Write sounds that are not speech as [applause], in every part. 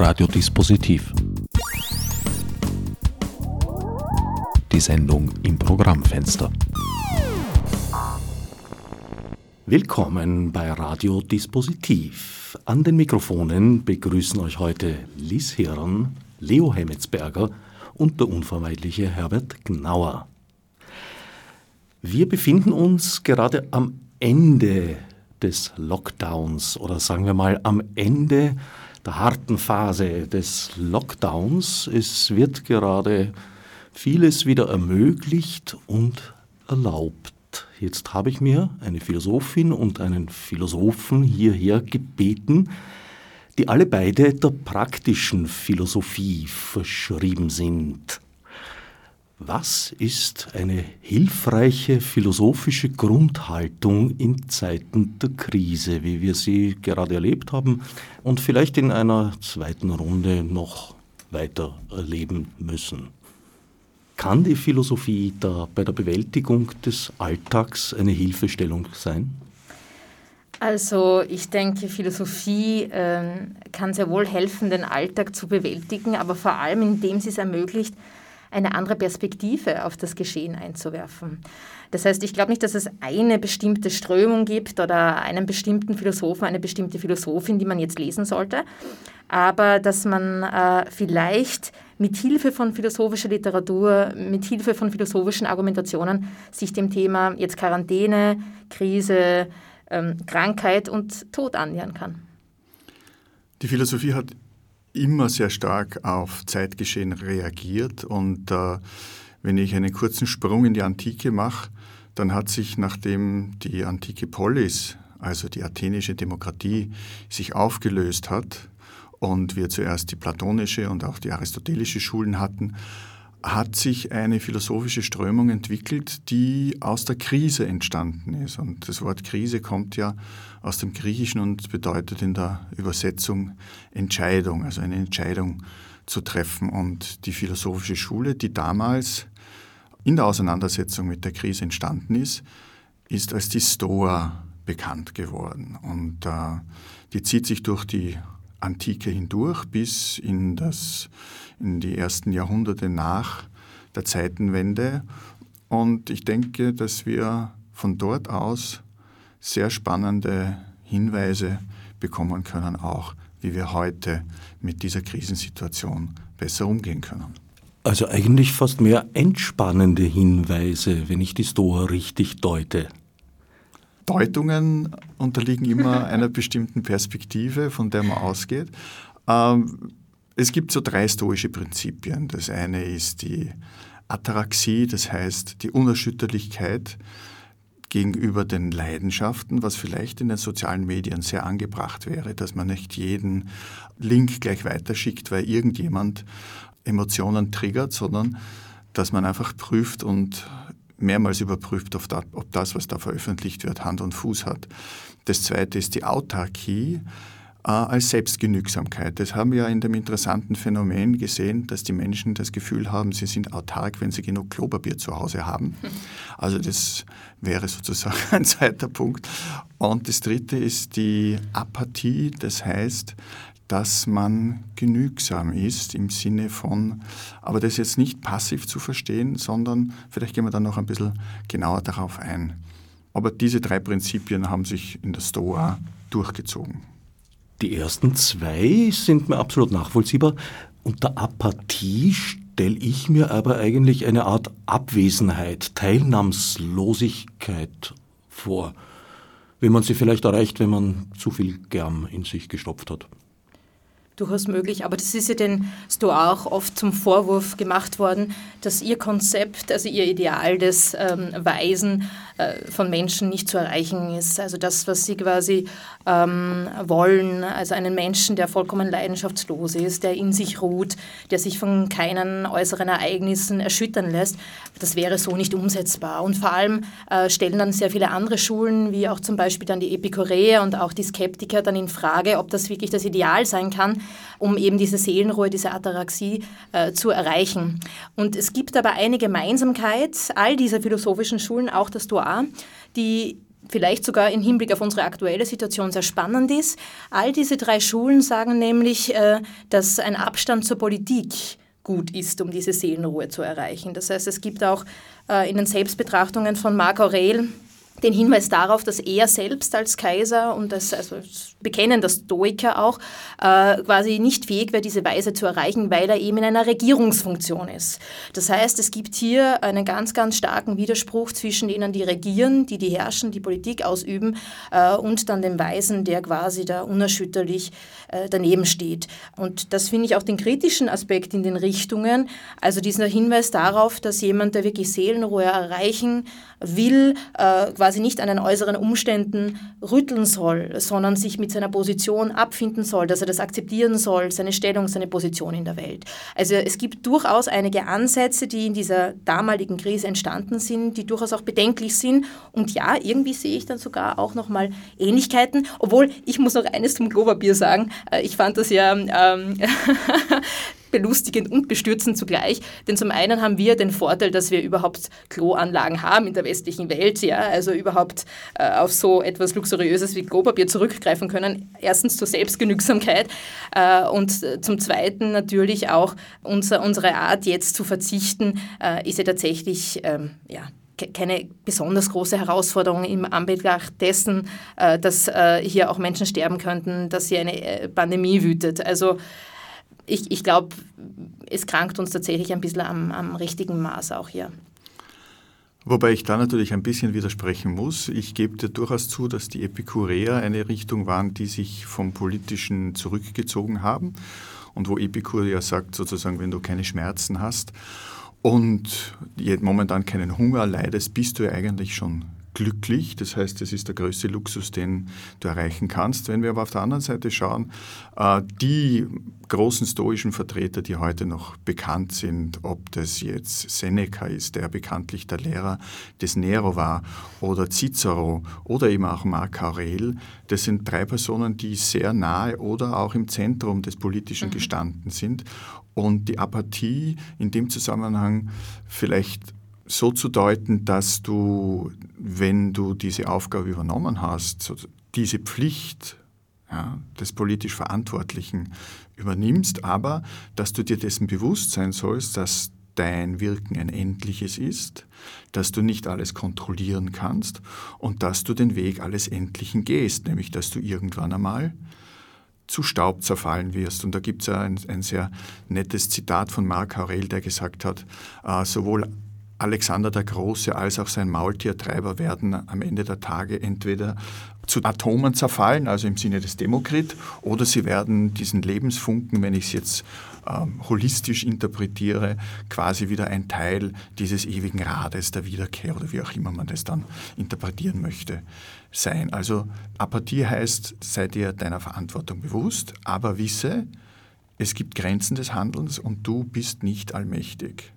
Radiodispositiv. Die Sendung im Programmfenster. Willkommen bei Radiodispositiv. An den Mikrofonen begrüßen euch heute Liz Hirn, Leo Hemmetsberger und der unvermeidliche Herbert Gnauer. Wir befinden uns gerade am Ende des Lockdowns oder sagen wir mal am Ende der harten Phase des Lockdowns. Es wird gerade vieles wieder ermöglicht und erlaubt. Jetzt habe ich mir eine Philosophin und einen Philosophen hierher gebeten, die alle beide der praktischen Philosophie verschrieben sind. Was ist eine hilfreiche philosophische Grundhaltung in Zeiten der Krise, wie wir sie gerade erlebt haben und vielleicht in einer zweiten Runde noch weiter erleben müssen? Kann die Philosophie da bei der Bewältigung des Alltags eine Hilfestellung sein? Also ich denke, Philosophie äh, kann sehr wohl helfen, den Alltag zu bewältigen, aber vor allem indem sie es ermöglicht, eine andere Perspektive auf das Geschehen einzuwerfen. Das heißt, ich glaube nicht, dass es eine bestimmte Strömung gibt oder einen bestimmten Philosophen, eine bestimmte Philosophin, die man jetzt lesen sollte, aber dass man äh, vielleicht mit Hilfe von philosophischer Literatur, mit Hilfe von philosophischen Argumentationen sich dem Thema jetzt Quarantäne, Krise, ähm, Krankheit und Tod annähern kann. Die Philosophie hat immer sehr stark auf Zeitgeschehen reagiert. Und äh, wenn ich einen kurzen Sprung in die Antike mache, dann hat sich, nachdem die antike Polis, also die athenische Demokratie, sich aufgelöst hat und wir zuerst die platonische und auch die aristotelische Schulen hatten, hat sich eine philosophische Strömung entwickelt, die aus der Krise entstanden ist. Und das Wort Krise kommt ja aus dem Griechischen und bedeutet in der Übersetzung Entscheidung, also eine Entscheidung zu treffen. Und die philosophische Schule, die damals in der Auseinandersetzung mit der Krise entstanden ist, ist als die Stoa bekannt geworden. Und äh, die zieht sich durch die Antike hindurch bis in, das, in die ersten Jahrhunderte nach der Zeitenwende. Und ich denke, dass wir von dort aus sehr spannende Hinweise bekommen können, auch wie wir heute mit dieser Krisensituation besser umgehen können. Also eigentlich fast mehr entspannende Hinweise, wenn ich die Stoa richtig deute. Deutungen unterliegen immer einer bestimmten Perspektive, von der man ausgeht. Ähm, es gibt so drei stoische Prinzipien. Das eine ist die Ataraxie, das heißt die Unerschütterlichkeit gegenüber den Leidenschaften, was vielleicht in den sozialen Medien sehr angebracht wäre, dass man nicht jeden Link gleich weiterschickt, weil irgendjemand Emotionen triggert, sondern dass man einfach prüft und mehrmals überprüft, ob das, was da veröffentlicht wird, Hand und Fuß hat. Das zweite ist die Autarkie als Selbstgenügsamkeit. Das haben wir ja in dem interessanten Phänomen gesehen, dass die Menschen das Gefühl haben, sie sind autark, wenn sie genug Klopapier zu Hause haben. [laughs] Also das wäre sozusagen [laughs] ein zweiter Punkt. Und das dritte ist die Apathie, das heißt, dass man genügsam ist im Sinne von, aber das jetzt nicht passiv zu verstehen, sondern vielleicht gehen wir dann noch ein bisschen genauer darauf ein. Aber diese drei Prinzipien haben sich in der Stoa durchgezogen. Die ersten zwei sind mir absolut nachvollziehbar. Unter Apathie stelle ich mir aber eigentlich eine Art Abwesenheit, Teilnahmslosigkeit vor, wie man sie vielleicht erreicht, wenn man zu viel Germ in sich gestopft hat durchaus möglich. Aber das ist ja den Stoa auch oft zum Vorwurf gemacht worden, dass ihr Konzept, also ihr Ideal des ähm, Weisen äh, von Menschen nicht zu erreichen ist. Also das, was sie quasi ähm, wollen, also einen Menschen, der vollkommen leidenschaftslos ist, der in sich ruht, der sich von keinen äußeren Ereignissen erschüttern lässt, das wäre so nicht umsetzbar. Und vor allem äh, stellen dann sehr viele andere Schulen, wie auch zum Beispiel dann die Epikureer und auch die Skeptiker, dann in Frage, ob das wirklich das Ideal sein kann, um eben diese Seelenruhe, diese Ataraxie äh, zu erreichen. Und es gibt aber eine Gemeinsamkeit all dieser philosophischen Schulen, auch das Stoa, die vielleicht sogar im Hinblick auf unsere aktuelle Situation sehr spannend ist. All diese drei Schulen sagen nämlich, äh, dass ein Abstand zur Politik gut ist, um diese Seelenruhe zu erreichen. Das heißt, es gibt auch äh, in den Selbstbetrachtungen von Marc Aurel den Hinweis darauf, dass er selbst als Kaiser und als also bekennender Stoiker auch äh, quasi nicht fähig wäre, diese Weise zu erreichen, weil er eben in einer Regierungsfunktion ist. Das heißt, es gibt hier einen ganz, ganz starken Widerspruch zwischen denen, die regieren, die die herrschen, die Politik ausüben äh, und dann dem Weisen, der quasi da unerschütterlich äh, daneben steht. Und das finde ich auch den kritischen Aspekt in den Richtungen, also dieser Hinweis darauf, dass jemand, der wirklich Seelenruhe erreichen will, äh, quasi nicht an den äußeren Umständen rütteln soll, sondern sich mit seiner Position abfinden soll, dass er das akzeptieren soll, seine Stellung, seine Position in der Welt. Also es gibt durchaus einige Ansätze, die in dieser damaligen Krise entstanden sind, die durchaus auch bedenklich sind. Und ja, irgendwie sehe ich dann sogar auch nochmal Ähnlichkeiten, obwohl ich muss noch eines zum Klopapier sagen. Äh, ich fand das ja ähm, [laughs] belustigend und bestürzend zugleich. Denn zum einen haben wir den Vorteil, dass wir überhaupt Kloanlagen haben in der westlichen Welt, ja, also überhaupt äh, auf so etwas Luxuriöses wie Klopapier zurückgreifen können. Erstens zur Selbstgenügsamkeit äh, und zum Zweiten natürlich auch unser, unsere Art jetzt zu verzichten, äh, ist ja tatsächlich, ähm, ja, keine besonders große Herausforderung im Anbetracht dessen, äh, dass äh, hier auch Menschen sterben könnten, dass hier eine äh, Pandemie wütet. Also ich, ich glaube, es krankt uns tatsächlich ein bisschen am, am richtigen Maß auch hier. Wobei ich da natürlich ein bisschen widersprechen muss. Ich gebe dir durchaus zu, dass die Epikureer eine Richtung waren, die sich vom Politischen zurückgezogen haben und wo Epikur ja sagt, sozusagen, wenn du keine Schmerzen hast und momentan keinen Hunger leidest, bist du ja eigentlich schon glücklich. Das heißt, das ist der größte Luxus, den du erreichen kannst. Wenn wir aber auf der anderen Seite schauen, äh, die großen stoischen Vertreter, die heute noch bekannt sind, ob das jetzt Seneca ist, der bekanntlich der Lehrer des Nero war, oder Cicero oder eben auch Marc Aurel, das sind drei Personen, die sehr nahe oder auch im Zentrum des Politischen mhm. gestanden sind. Und die Apathie in dem Zusammenhang vielleicht so zu deuten, dass du, wenn du diese Aufgabe übernommen hast, diese Pflicht ja, des politisch Verantwortlichen übernimmst, aber dass du dir dessen bewusst sein sollst, dass dein Wirken ein endliches ist, dass du nicht alles kontrollieren kannst und dass du den Weg alles Endlichen gehst, nämlich dass du irgendwann einmal zu Staub zerfallen wirst. Und da gibt es ein, ein, sehr nettes Zitat von Marc Aurel, der gesagt hat, äh, sowohl Alexander der Große als auch sein Maultiertreiber werden am Ende der Tage entweder zu Atomen zerfallen, also im Sinne des Demokrit, oder sie werden diesen Lebensfunken, wenn ich es jetzt ähm, holistisch interpretiere, quasi wieder ein Teil dieses ewigen Rades der Wiederkehr oder wie auch immer man das dann interpretieren möchte, sein. Also Apathie heißt, sei dir deiner Verantwortung bewusst, aber wisse, es gibt Grenzen des Handelns und du bist nicht allmächtig.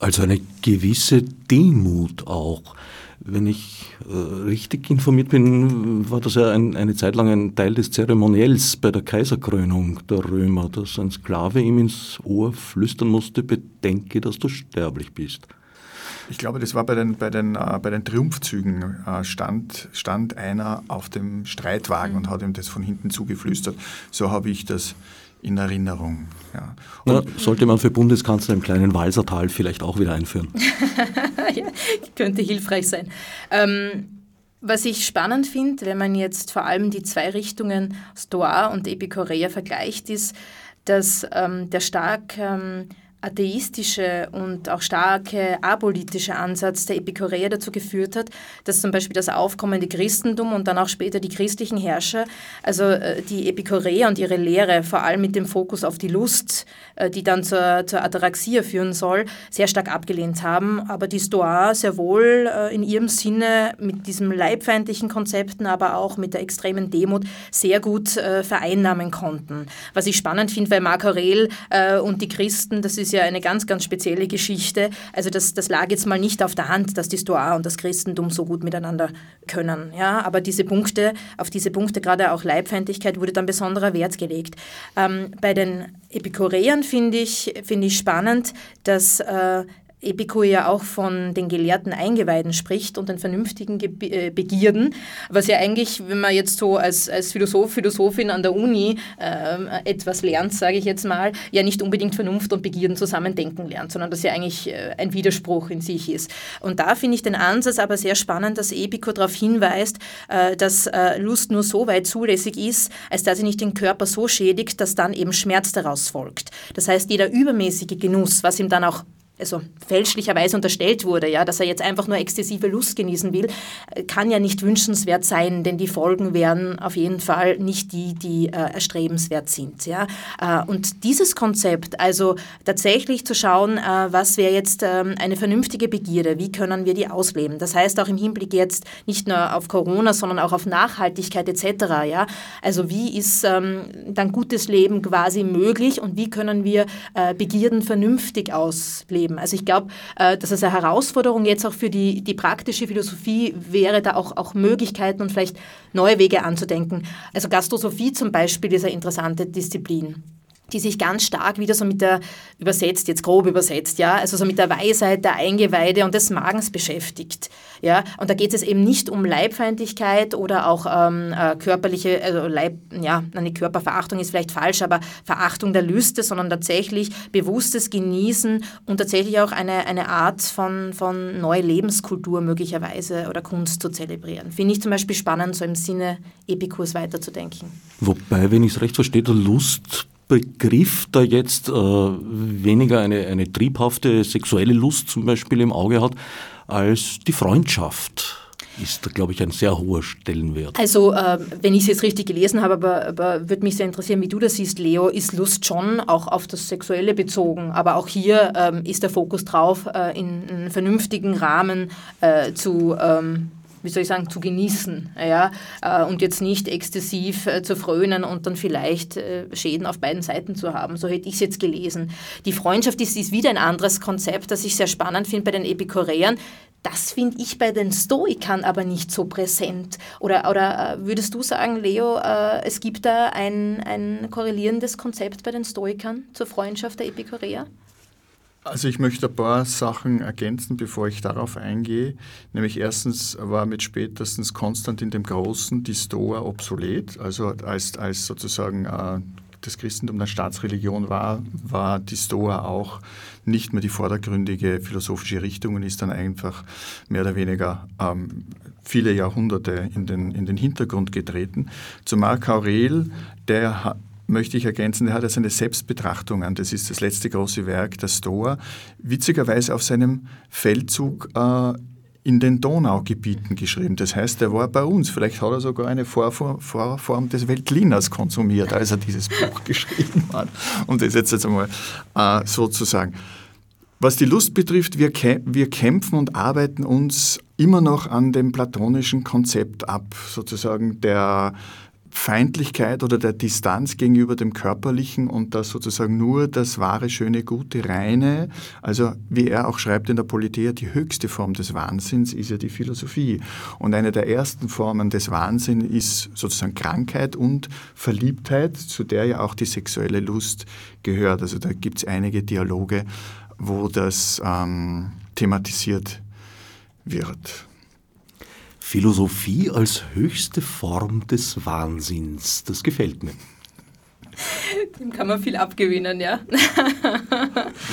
Also eine gewisse Demut auch. Wenn ich äh, richtig informiert bin, war das ja ein, eine Zeit lang ein Teil des Zeremoniells bei der Kaiserkrönung der Römer, dass ein Sklave ihm ins Ohr flüstern musste, bedenke, dass du sterblich bist. Ich glaube, das war bei den, bei den, äh, bei den Triumphzügen, äh, stand, stand einer auf dem Streitwagen und hat ihm das von hinten zugeflüstert. So habe ich das in Erinnerung. Ja. Na, sollte man für Bundeskanzler im kleinen Walsertal vielleicht auch wieder einführen. [laughs] ja, könnte hilfreich sein. Ähm, was ich spannend finde, wenn man jetzt vor allem die zwei Richtungen Stoa und Epikurea vergleicht, ist, dass ähm, der stark ähm, atheistische und auch starke apolitische Ansatz der Epikureer dazu geführt hat, dass zum Beispiel das aufkommende Christentum und dann auch später die christlichen Herrscher, also äh, die Epikureer und ihre Lehre, vor allem mit dem Fokus auf die Lust, äh, die dann zur, zur Ataraxia führen soll, sehr stark abgelehnt haben. Aber die Stoa sehr wohl äh, in ihrem Sinne mit diesem leibfeindlichen Konzepten, aber auch mit der extremen Demut sehr gut vereinnahmen konnten. Was ich spannend finde, weil Marc Aurel und die Christen, das ist ist ja eine ganz, ganz spezielle Geschichte. Also das, das lag jetzt mal nicht auf der Hand, dass die Stoa und das Christentum so gut miteinander können. Ja? Aber diese Punkte, auf diese Punkte, gerade auch Leibfeindlichkeit, wurde dann besonderer Wert gelegt. Ähm, bei den Epikureern finde ich, find ich spannend, dass äh, Epikur ja auch von den gelehrten Eingeweiden spricht und den vernünftigen Ge äh, Begierden, was ja eigentlich, wenn man jetzt so als, als Philosoph, Philosophin an der Uni äh, etwas lernt, sage ich jetzt mal, ja nicht unbedingt Vernunft und Begierden zusammen denken lernt, sondern das ja eigentlich äh, ein Widerspruch in sich ist. Und da finde ich den Ansatz aber sehr spannend, dass Epikur darauf hinweist, äh, dass äh, Lust nur so weit zulässig ist, als dass sie nicht den Körper so schädigt, dass dann eben Schmerz daraus folgt. Das heißt, jeder übermäßige Genuss, was ihm dann auch also fälschlicherweise unterstellt wurde, ja, dass er jetzt einfach nur exzessive Lust genießen will, kann ja nicht wünschenswert sein, denn die Folgen wären auf jeden Fall nicht die, die äh, erstrebenswert sind. Ja. Äh, und dieses Konzept, also tatsächlich zu schauen, äh, was wäre jetzt ähm, eine vernünftige Begierde, wie können wir die ausleben, das heißt auch im Hinblick jetzt nicht nur auf Corona, sondern auch auf Nachhaltigkeit etc. Ja. Also wie ist ähm, dann gutes Leben quasi möglich und wie können wir äh, Begierden vernünftig ausleben? Geben. Also ich glaube, äh, dass es eine Herausforderung jetzt auch für die, die praktische Philosophie wäre, da auch, auch Möglichkeiten und vielleicht neue Wege anzudenken. Also Gastrosophie zum Beispiel ist eine interessante Disziplin die sich ganz stark wieder so mit der, übersetzt, jetzt grob übersetzt, ja, also so mit der Weisheit der Eingeweide und des Magens beschäftigt. Ja, und da geht es eben nicht um Leibfeindlichkeit oder auch ähm, äh, körperliche, also Leib, ja, eine Körperverachtung ist vielleicht falsch, aber Verachtung der Lüste, sondern tatsächlich bewusstes Genießen und tatsächlich auch eine, eine Art von, von neue Lebenskultur möglicherweise oder Kunst zu zelebrieren. Finde ich zum Beispiel spannend, so im Sinne Epikurs weiterzudenken. Wobei, wenn ich es recht verstehe, der Lust Begriff da jetzt äh, weniger eine, eine triebhafte sexuelle Lust zum Beispiel im Auge hat, als die Freundschaft ist, glaube ich, ein sehr hoher Stellenwert. Also, äh, wenn ich es jetzt richtig gelesen habe, aber, aber würde mich sehr interessieren, wie du das siehst, Leo, ist Lust schon auch auf das Sexuelle bezogen, aber auch hier ähm, ist der Fokus drauf, äh, in einem vernünftigen Rahmen äh, zu ähm, wie soll ich sagen, zu genießen ja, äh, und jetzt nicht exzessiv äh, zu frönen und dann vielleicht äh, Schäden auf beiden Seiten zu haben. So hätte ich es jetzt gelesen. Die Freundschaft ist, ist wieder ein anderes Konzept, das ich sehr spannend finde bei den Epikureern. Das finde ich bei den Stoikern aber nicht so präsent. Oder, oder würdest du sagen, Leo, es gibt da ein, ein korrelierendes Konzept bei den Stoikern zur Freundschaft der Epikureer? Also ich möchte ein paar Sachen ergänzen, bevor ich darauf eingehe. Nämlich erstens war mit spätestens Konstantin dem Großen die Stoa obsolet. Also als, als sozusagen äh, das Christentum eine Staatsreligion war, war die Stoa auch nicht mehr die vordergründige philosophische Richtung und ist dann einfach mehr oder weniger ähm, viele Jahrhunderte in den, in den Hintergrund getreten. Zu Marc Aurel, der möchte ich ergänzen, er hat ja seine Selbstbetrachtungen, das ist das letzte große Werk, der Stoa, witzigerweise auf seinem Feldzug äh, in den Donaugebieten geschrieben. Das heißt, er war bei uns. Vielleicht hat er sogar eine Vorform, Vorform des Weltliners konsumiert, als er dieses [laughs] Buch geschrieben hat. Um das jetzt, jetzt einmal äh, so zu sagen. Was die Lust betrifft, wir, wir kämpfen und arbeiten uns immer noch an dem platonischen Konzept ab, sozusagen der Feindlichkeit oder der Distanz gegenüber dem Körperlichen und das sozusagen nur das wahre, schöne, gute, reine, also wie er auch schreibt in der Politeia, die höchste Form des Wahnsinns ist ja die Philosophie. Und eine der ersten Formen des Wahnsinns ist sozusagen Krankheit und Verliebtheit, zu der ja auch die sexuelle Lust gehört. Also da gibt es einige Dialoge, wo das ähm, thematisiert wird. Philosophie als höchste Form des Wahnsinns. Das gefällt mir. Dem kann man viel abgewinnen, ja. [laughs]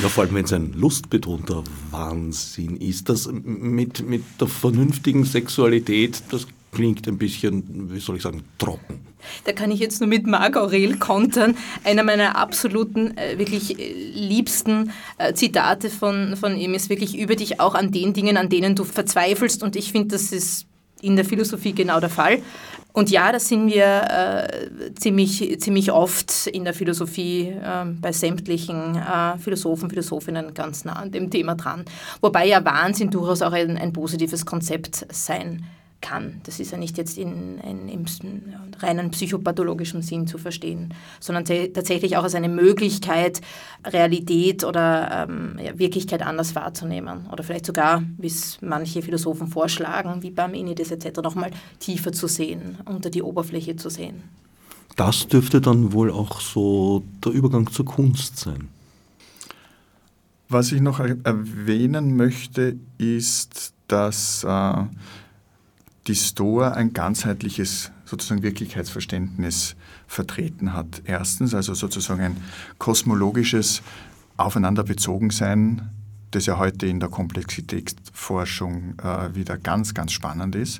ja, vor allem wenn es ein lustbetonter Wahnsinn ist. Das mit, mit der vernünftigen Sexualität, das klingt ein bisschen, wie soll ich sagen, trocken. Da kann ich jetzt nur mit Marc Aurel kontern. Einer meiner absoluten, äh, wirklich äh, liebsten äh, Zitate von, von ihm ist wirklich über dich auch an den Dingen, an denen du verzweifelst. Und ich finde, das ist in der Philosophie genau der Fall. Und ja, das sind wir äh, ziemlich, ziemlich oft in der Philosophie äh, bei sämtlichen äh, Philosophen, Philosophinnen ganz nah an dem Thema dran. Wobei ja Wahnsinn durchaus auch ein, ein positives Konzept sein kann kann. Das ist ja nicht jetzt in, in, im reinen psychopathologischen Sinn zu verstehen, sondern tatsächlich auch als eine Möglichkeit, Realität oder ähm, ja, Wirklichkeit anders wahrzunehmen. Oder vielleicht sogar, wie es manche Philosophen vorschlagen, wie Parmenides etc., nochmal tiefer zu sehen, unter die Oberfläche zu sehen. Das dürfte dann wohl auch so der Übergang zur Kunst sein. Was ich noch erwähnen möchte, ist, dass äh, die Stoa ein ganzheitliches sozusagen Wirklichkeitsverständnis vertreten hat. Erstens also sozusagen ein kosmologisches Aufeinanderbezogensein, das ja heute in der Komplexitätsforschung äh, wieder ganz, ganz spannend ist,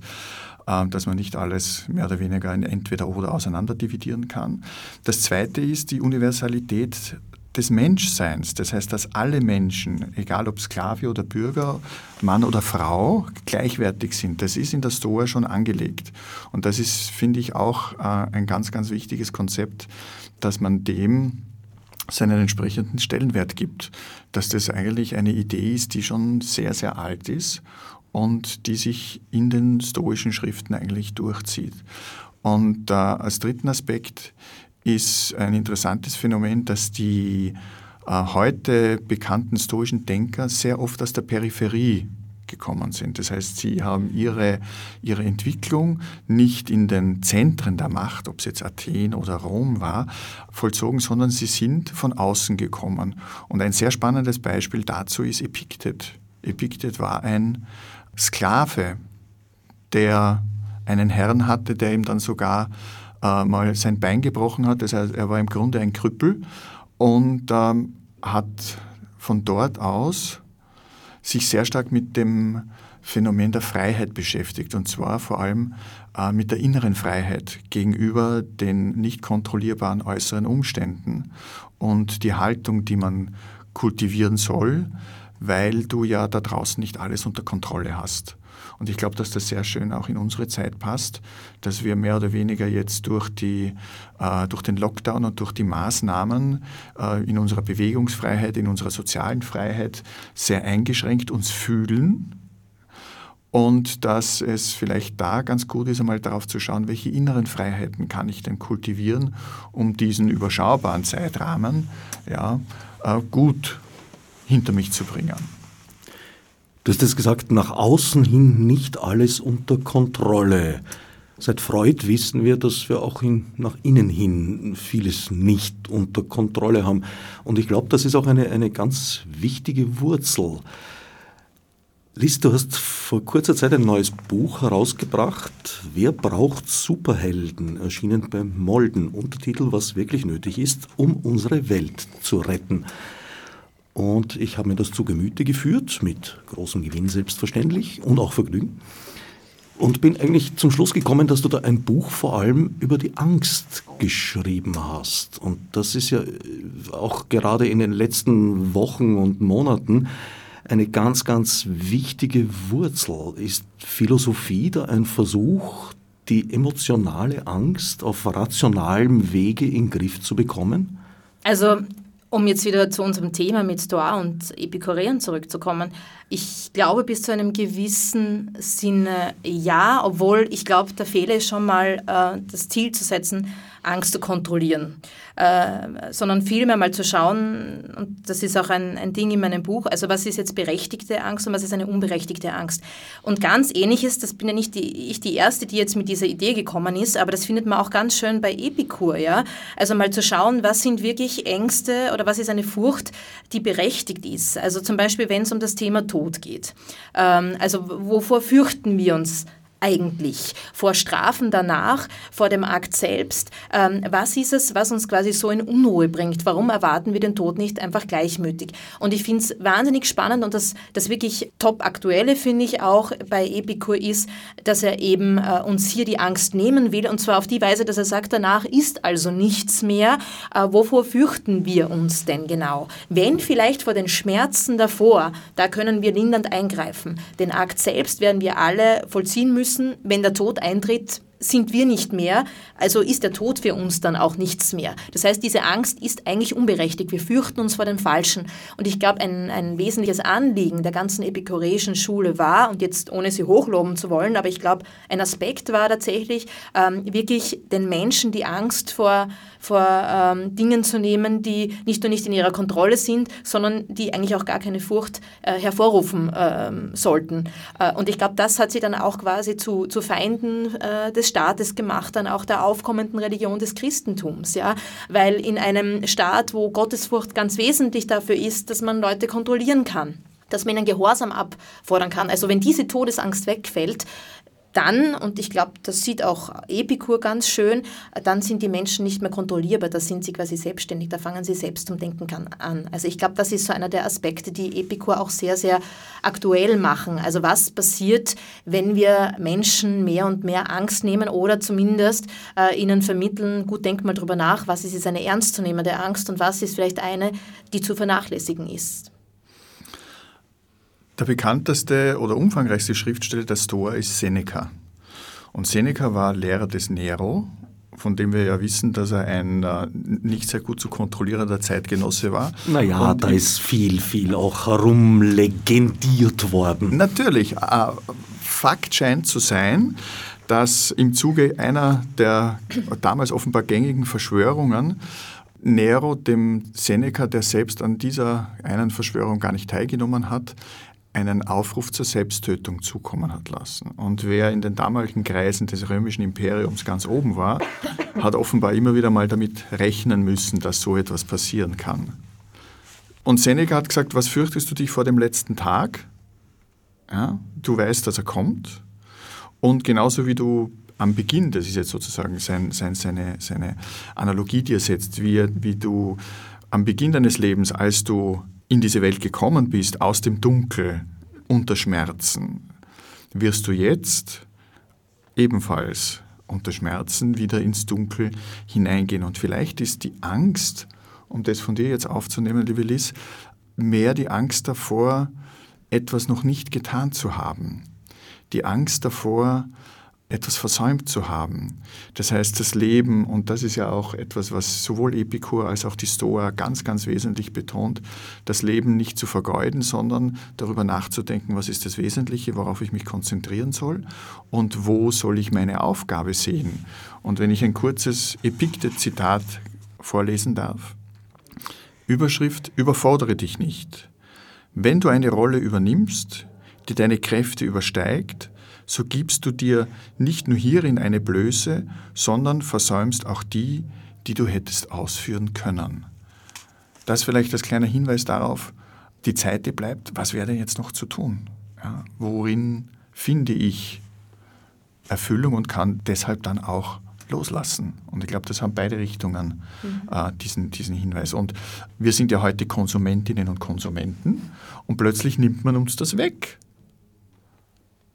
äh, dass man nicht alles mehr oder weniger in entweder oder auseinander dividieren kann. Das Zweite ist die Universalität des Menschseins. Das heißt, dass alle Menschen, egal ob Sklave oder Bürger, Mann oder Frau, gleichwertig sind. Das ist in der Stoa schon angelegt. Und das ist, finde ich, auch äh, ein ganz, ganz wichtiges Konzept, dass man dem seinen entsprechenden Stellenwert gibt. Dass das eigentlich eine Idee ist, die schon sehr, sehr alt ist und die sich in den stoischen Schriften eigentlich durchzieht. Und äh, als dritten Aspekt ist ein interessantes Phänomen, dass die äh, heute bekannten stoischen Denker sehr oft aus der Peripherie gekommen sind. Das heißt, sie haben ihre, ihre Entwicklung nicht in den Zentren der Macht, ob es jetzt Athen oder Rom war, vollzogen, sondern sie sind von außen gekommen. Und ein sehr spannendes Beispiel dazu ist Epiktet. Epiktet war ein Sklave, der einen Herrn hatte, der ihm dann sogar äh, mal sein Bein gebrochen hat. Das heißt, er war im Grunde ein Krüppel und ähm, hat von dort aus sich sehr stark mit dem Phänomen der Freiheit beschäftigt und zwar vor allem äh, mit der inneren Freiheit gegenüber den nicht kontrollierbaren äußeren Umständen und die Haltung, die man kultivieren soll, weil du ja da draußen nicht alles unter Kontrolle hast. Und ich glaube, dass das sehr schön auch in unsere Zeit passt, dass wir mehr oder weniger jetzt durch, die, äh, durch den Lockdown und durch die Maßnahmen äh, in unserer Bewegungsfreiheit, in unserer sozialen Freiheit sehr eingeschränkt uns fühlen. Und dass es vielleicht da ganz gut ist, einmal darauf zu schauen, welche inneren Freiheiten kann ich denn kultivieren, um diesen überschaubaren Zeitrahmen ja, äh, gut hinter mich zu bringen. Du hast es gesagt, nach außen hin nicht alles unter Kontrolle. Seit Freud wissen wir, dass wir auch in, nach innen hin vieles nicht unter Kontrolle haben. Und ich glaube, das ist auch eine, eine ganz wichtige Wurzel. Liz, du hast vor kurzer Zeit ein neues Buch herausgebracht. Wer braucht Superhelden? Erschienen beim Molden. Untertitel, was wirklich nötig ist, um unsere Welt zu retten. Und ich habe mir das zu Gemüte geführt, mit großem Gewinn selbstverständlich und auch Vergnügen. Und bin eigentlich zum Schluss gekommen, dass du da ein Buch vor allem über die Angst geschrieben hast. Und das ist ja äh, auch gerade in den letzten Wochen und Monaten eine ganz, ganz wichtige Wurzel. Ist Philosophie da ein Versuch, die emotionale Angst auf rationalem Wege in den Griff zu bekommen? Also um jetzt wieder zu unserem Thema mit Stoa und Epikurean zurückzukommen. Ich glaube bis zu einem gewissen Sinne ja, obwohl ich glaube, der Fehler ist schon mal äh, das Ziel zu setzen, Angst zu kontrollieren, äh, sondern vielmehr mal zu schauen, und das ist auch ein, ein Ding in meinem Buch, also was ist jetzt berechtigte Angst und was ist eine unberechtigte Angst. Und ganz ähnliches, das bin ja nicht die, ich die Erste, die jetzt mit dieser Idee gekommen ist, aber das findet man auch ganz schön bei Epikur, ja. Also mal zu schauen, was sind wirklich Ängste oder was ist eine Furcht, die berechtigt ist. Also zum Beispiel, wenn es um das Thema Tod geht. Ähm, also wovor fürchten wir uns eigentlich? Vor Strafen danach, vor dem Akt selbst? Ähm, was ist es, was uns quasi so in Unruhe bringt? Warum erwarten wir den Tod nicht einfach gleichmütig? Und ich finde es wahnsinnig spannend und das, das wirklich top aktuelle finde ich auch bei Epikur ist, dass er eben äh, uns hier die Angst nehmen will und zwar auf die Weise, dass er sagt, danach ist also nichts mehr. Äh, wovor fürchten wir uns denn genau? Wenn vielleicht vor den Schmerzen davor, da können wir lindernd eingreifen. Den Akt selbst werden wir alle vollziehen müssen müssen, wenn der Tod eintritt, sind wir nicht mehr, also ist der Tod für uns dann auch nichts mehr. Das heißt, diese Angst ist eigentlich unberechtigt. Wir fürchten uns vor dem Falschen. Und ich glaube, ein, ein wesentliches Anliegen der ganzen epikureischen Schule war, und jetzt ohne sie hochloben zu wollen, aber ich glaube, ein Aspekt war tatsächlich, ähm, wirklich den Menschen die Angst vor, vor ähm, Dingen zu nehmen, die nicht nur nicht in ihrer Kontrolle sind, sondern die eigentlich auch gar keine Furcht äh, hervorrufen ähm, sollten. Äh, und ich glaube, das hat sie dann auch quasi zu, zu Feinden äh, des Staates gemacht, dann auch der aufkommenden Religion des Christentums, ja, weil in einem Staat, wo Gottesfurcht ganz wesentlich dafür ist, dass man Leute kontrollieren kann dass man ihnen Gehorsam abfordern kann. Also wenn diese Todesangst wegfällt, dann, und ich glaube, das sieht auch Epikur ganz schön, dann sind die Menschen nicht mehr kontrollierbar, da sind sie quasi selbstständig, da fangen sie selbst zum Denken an. Also ich glaube, das ist so einer der Aspekte, die Epikur auch sehr, sehr aktuell machen. Also was passiert, wenn wir Menschen mehr und mehr Angst nehmen oder zumindest äh, ihnen vermitteln, gut, denk mal drüber nach, was ist jetzt eine ernstzunehmende Angst und was ist vielleicht eine, die zu vernachlässigen ist. Der bekannteste oder umfangreichste Schriftsteller der Stoa ist Seneca. Und Seneca war Lehrer des Nero, von dem wir ja wissen, dass er ein äh, nicht sehr gut zu kontrollierender Zeitgenosse war. Naja, Und da ist viel, viel auch herumlegendiert worden. Natürlich. Äh, Fakt scheint zu sein, dass im Zuge einer der damals offenbar gängigen Verschwörungen Nero dem Seneca, der selbst an dieser einen Verschwörung gar nicht teilgenommen hat, einen Aufruf zur Selbsttötung zukommen hat lassen. Und wer in den damaligen Kreisen des römischen Imperiums ganz oben war, hat offenbar immer wieder mal damit rechnen müssen, dass so etwas passieren kann. Und Seneca hat gesagt, was fürchtest du dich vor dem letzten Tag? Ja, du weißt, dass er kommt. Und genauso wie du am Beginn, das ist jetzt sozusagen sein, sein, seine, seine Analogie, die er setzt, wie, wie du am Beginn deines Lebens, als du in diese Welt gekommen bist, aus dem Dunkel, unter Schmerzen, wirst du jetzt ebenfalls unter Schmerzen wieder ins Dunkel hineingehen. Und vielleicht ist die Angst, um das von dir jetzt aufzunehmen, liebe Liz, mehr die Angst davor, etwas noch nicht getan zu haben. Die Angst davor, etwas versäumt zu haben. Das heißt, das Leben, und das ist ja auch etwas, was sowohl Epikur als auch die Stoa ganz, ganz wesentlich betont, das Leben nicht zu vergeuden, sondern darüber nachzudenken, was ist das Wesentliche, worauf ich mich konzentrieren soll und wo soll ich meine Aufgabe sehen. Und wenn ich ein kurzes Epiktet-Zitat vorlesen darf. Überschrift, überfordere dich nicht. Wenn du eine Rolle übernimmst, die deine Kräfte übersteigt, so gibst du dir nicht nur hierin eine Blöße, sondern versäumst auch die, die du hättest ausführen können. Das vielleicht als kleiner Hinweis darauf, die Zeit, die bleibt, was wäre denn jetzt noch zu tun? Ja, worin finde ich Erfüllung und kann deshalb dann auch loslassen. Und ich glaube, das haben beide Richtungen, mhm. äh, diesen, diesen Hinweis. Und wir sind ja heute Konsumentinnen und Konsumenten und plötzlich nimmt man uns das weg.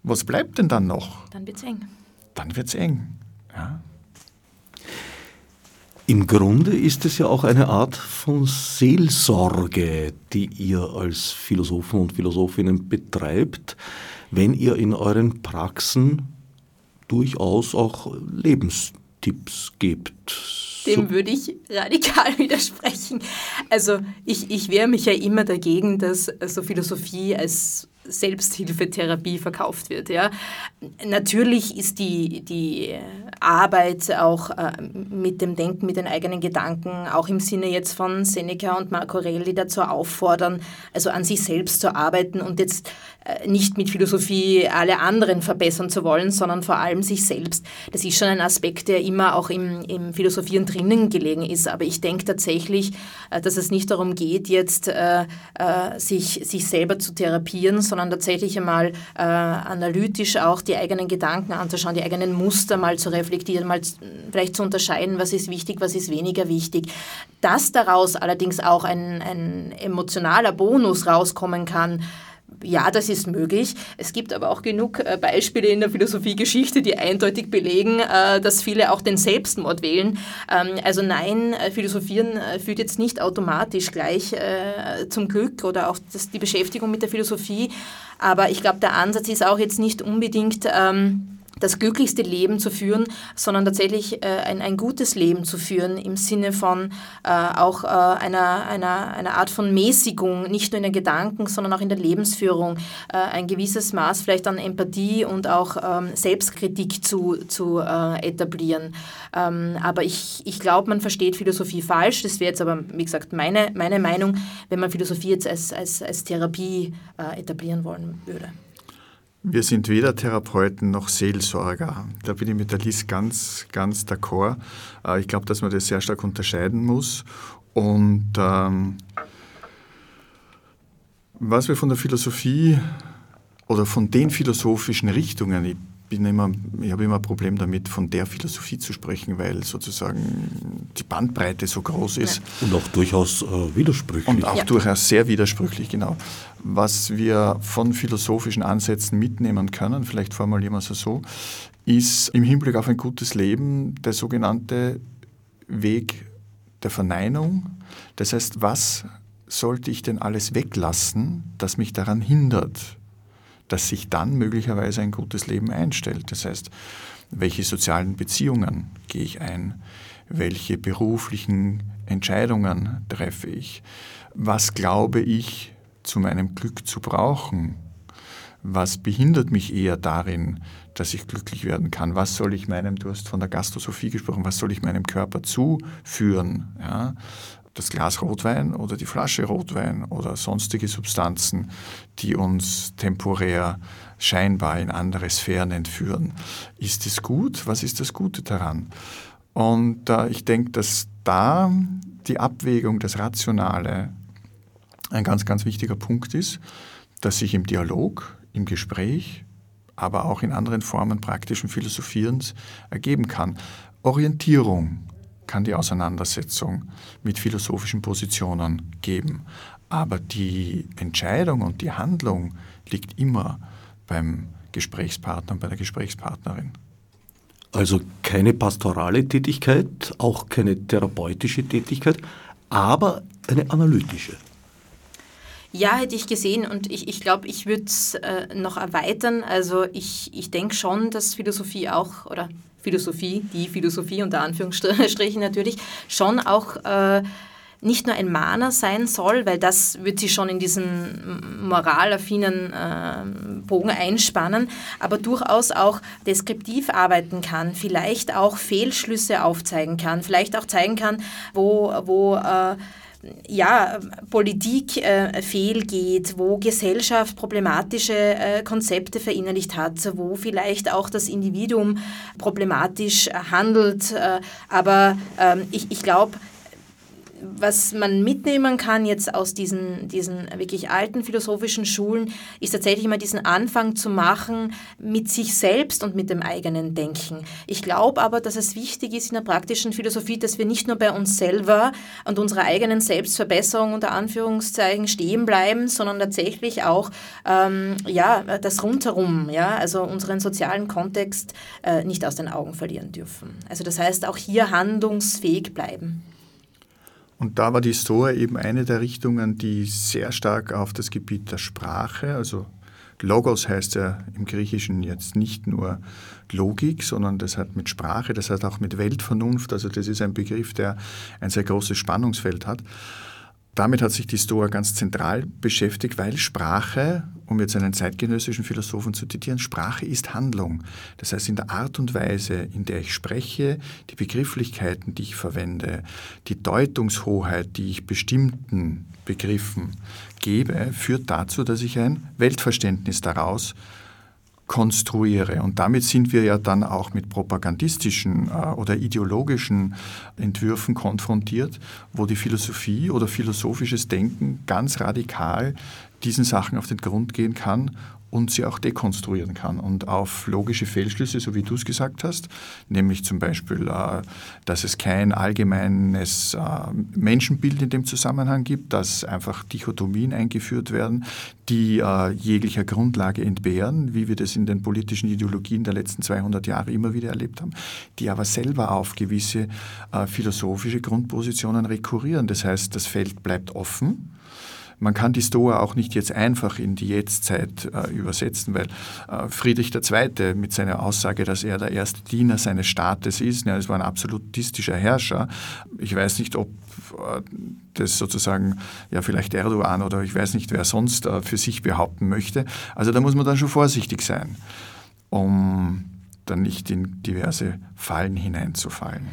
Was bleibt denn dann noch? Dann wird's eng. Dann wird's eng. Ja. Im Grunde ist es ja auch eine Art von Seelsorge, die ihr als Philosophen und Philosophinnen betreibt, wenn ihr in euren Praxen durchaus auch Lebenstipps gebt. Dem würde ich radikal [laughs] widersprechen. Also ich, ich wehre mich ja immer dagegen, dass so Philosophie als Selbsthilfetherapie verkauft wird. Ja. Natürlich ist die, die Arbeit auch äh, mit dem Denken, mit den eigenen Gedanken, auch im Sinne jetzt von Seneca und Marco Aureli dazu auffordern, also an sich selbst zu arbeiten und jetzt äh, nicht mit Philosophie alle anderen verbessern zu wollen, sondern vor allem sich selbst. Das ist schon ein Aspekt, der immer auch im, im Philosophieren drinnen gelegen ist. Aber ich denke tatsächlich, äh, dass es nicht darum geht, jetzt äh, äh, sich, sich selber zu therapieren, sondern tatsächlich einmal äh, analytisch auch die eigenen Gedanken anzuschauen, die eigenen Muster mal zu reflektieren, mal vielleicht zu unterscheiden, was ist wichtig, was ist weniger wichtig. Dass daraus allerdings auch ein, ein emotionaler Bonus rauskommen kann, ja, das ist möglich. Es gibt aber auch genug äh, Beispiele in der Philosophiegeschichte, die eindeutig belegen, äh, dass viele auch den Selbstmord wählen. Ähm, also nein, äh, Philosophieren führt jetzt nicht automatisch gleich zum Glück oder auch die Beschäftigung mit der Philosophie. Aber ich glaube, der Ansatz ist auch jetzt nicht unbedingt ähm, das glücklichste Leben zu führen, sondern tatsächlich äh, ein, ein gutes Leben zu führen im Sinne von äh, auch äh, einer, einer, einer Art von Mäßigung, nicht nur in den Gedanken, sondern auch in der Lebensführung, äh, ein gewisses Maß vielleicht an Empathie und auch ähm, Selbstkritik zu, zu äh, etablieren. Ähm, aber ich, ich glaube, man versteht Philosophie falsch. Das wäre jetzt aber, wie gesagt, meine, meine Meinung, wenn man Philosophie jetzt als, als, als Therapie äh, etablieren wollen würde. Wir sind weder Therapeuten noch Seelsorger. Da bin ich mit der Liz ganz, ganz d'accord. Äh, ich glaube, dass man das sehr stark unterscheiden muss. Und ähm, was wir von der Philosophie oder von den philosophischen Richtungen, ich bin immer, ich habe immer ein Problem damit, von der Philosophie zu sprechen, weil sozusagen die Bandbreite so groß ist. Und auch durchaus äh, widersprüchlich. Und auch ja. durchaus sehr widersprüchlich, genau. Was wir von philosophischen Ansätzen mitnehmen können, vielleicht formulieren wir es so, ist im Hinblick auf ein gutes Leben der sogenannte Weg der Verneinung. Das heißt, was sollte ich denn alles weglassen, das mich daran hindert, dass sich dann möglicherweise ein gutes Leben einstellt. Das heißt, welche sozialen Beziehungen gehe ich ein? Welche beruflichen Entscheidungen treffe ich? Was glaube ich zu meinem Glück zu brauchen? Was behindert mich eher darin, dass ich glücklich werden kann? Was soll ich meinem, du hast von der Gastrosophie gesprochen, was soll ich meinem Körper zuführen? Ja? Das Glas Rotwein oder die Flasche Rotwein oder sonstige Substanzen, die uns temporär scheinbar in andere Sphären entführen. Ist es gut? Was ist das Gute daran? Und äh, ich denke, dass da die Abwägung, das Rationale ein ganz, ganz wichtiger Punkt ist, dass sich im Dialog, im Gespräch, aber auch in anderen Formen praktischen Philosophierens ergeben kann. Orientierung kann die Auseinandersetzung mit philosophischen Positionen geben. Aber die Entscheidung und die Handlung liegt immer beim Gesprächspartner und bei der Gesprächspartnerin. Also keine pastorale Tätigkeit, auch keine therapeutische Tätigkeit, aber eine analytische. Ja, hätte ich gesehen und ich, ich glaube, ich würde es äh, noch erweitern. Also ich, ich denke schon, dass Philosophie auch, oder Philosophie, die Philosophie unter Anführungsstrichen natürlich, schon auch äh, nicht nur ein Mahner sein soll, weil das wird sie schon in diesen moralaffinen äh, Bogen einspannen, aber durchaus auch deskriptiv arbeiten kann, vielleicht auch Fehlschlüsse aufzeigen kann, vielleicht auch zeigen kann, wo, wo äh, ja, Politik äh, fehlgeht, wo Gesellschaft problematische äh, Konzepte verinnerlicht hat, wo vielleicht auch das Individuum problematisch handelt. Äh, aber ähm, ich, ich glaube, was man mitnehmen kann jetzt aus diesen, diesen wirklich alten philosophischen Schulen, ist tatsächlich mal diesen Anfang zu machen mit sich selbst und mit dem eigenen Denken. Ich glaube aber, dass es wichtig ist in der praktischen Philosophie, dass wir nicht nur bei uns selber und unserer eigenen Selbstverbesserung unter Anführungszeichen stehen bleiben, sondern tatsächlich auch ähm, ja, das rundherum, ja, also unseren sozialen Kontext äh, nicht aus den Augen verlieren dürfen. Also das heißt, auch hier handlungsfähig bleiben. Und da war die Stoa eben eine der Richtungen, die sehr stark auf das Gebiet der Sprache, also Logos heißt ja im Griechischen jetzt nicht nur Logik, sondern das hat mit Sprache, das hat auch mit Weltvernunft, also das ist ein Begriff, der ein sehr großes Spannungsfeld hat. Damit hat sich die Stoa ganz zentral beschäftigt, weil Sprache, um jetzt einen zeitgenössischen Philosophen zu zitieren, Sprache ist Handlung. Das heißt, in der Art und Weise, in der ich spreche, die Begrifflichkeiten, die ich verwende, die Deutungshoheit, die ich bestimmten Begriffen gebe, führt dazu, dass ich ein Weltverständnis daraus konstruiere. Und damit sind wir ja dann auch mit propagandistischen äh, oder ideologischen Entwürfen konfrontiert, wo die Philosophie oder philosophisches Denken ganz radikal diesen Sachen auf den Grund gehen kann und sie auch dekonstruieren kann und auf logische Fehlschlüsse, so wie du es gesagt hast, nämlich zum Beispiel, äh, dass es kein allgemeines äh, Menschenbild in dem Zusammenhang gibt, dass einfach Dichotomien eingeführt werden, die äh, jeglicher Grundlage entbehren, wie wir das in den politischen Ideologien der letzten 200 Jahre immer wieder erlebt haben, die aber selber auf gewisse philosophische Grundpositionen rekurrieren. Das heißt, das Feld bleibt offen man kann die Stoa auch nicht jetzt einfach in die Jetztzeit äh, übersetzen, weil äh, Friedrich II. mit seiner Aussage, dass er der erste Diener seines Staates ist, ja, das war ein absolutistischer Herrscher. Ich weiß nicht, ob äh, das sozusagen ja vielleicht Erdogan oder ich weiß nicht, wer sonst äh, für sich behaupten möchte. Also da muss man dann schon vorsichtig sein, um dann nicht in diverse Fallen hineinzufallen.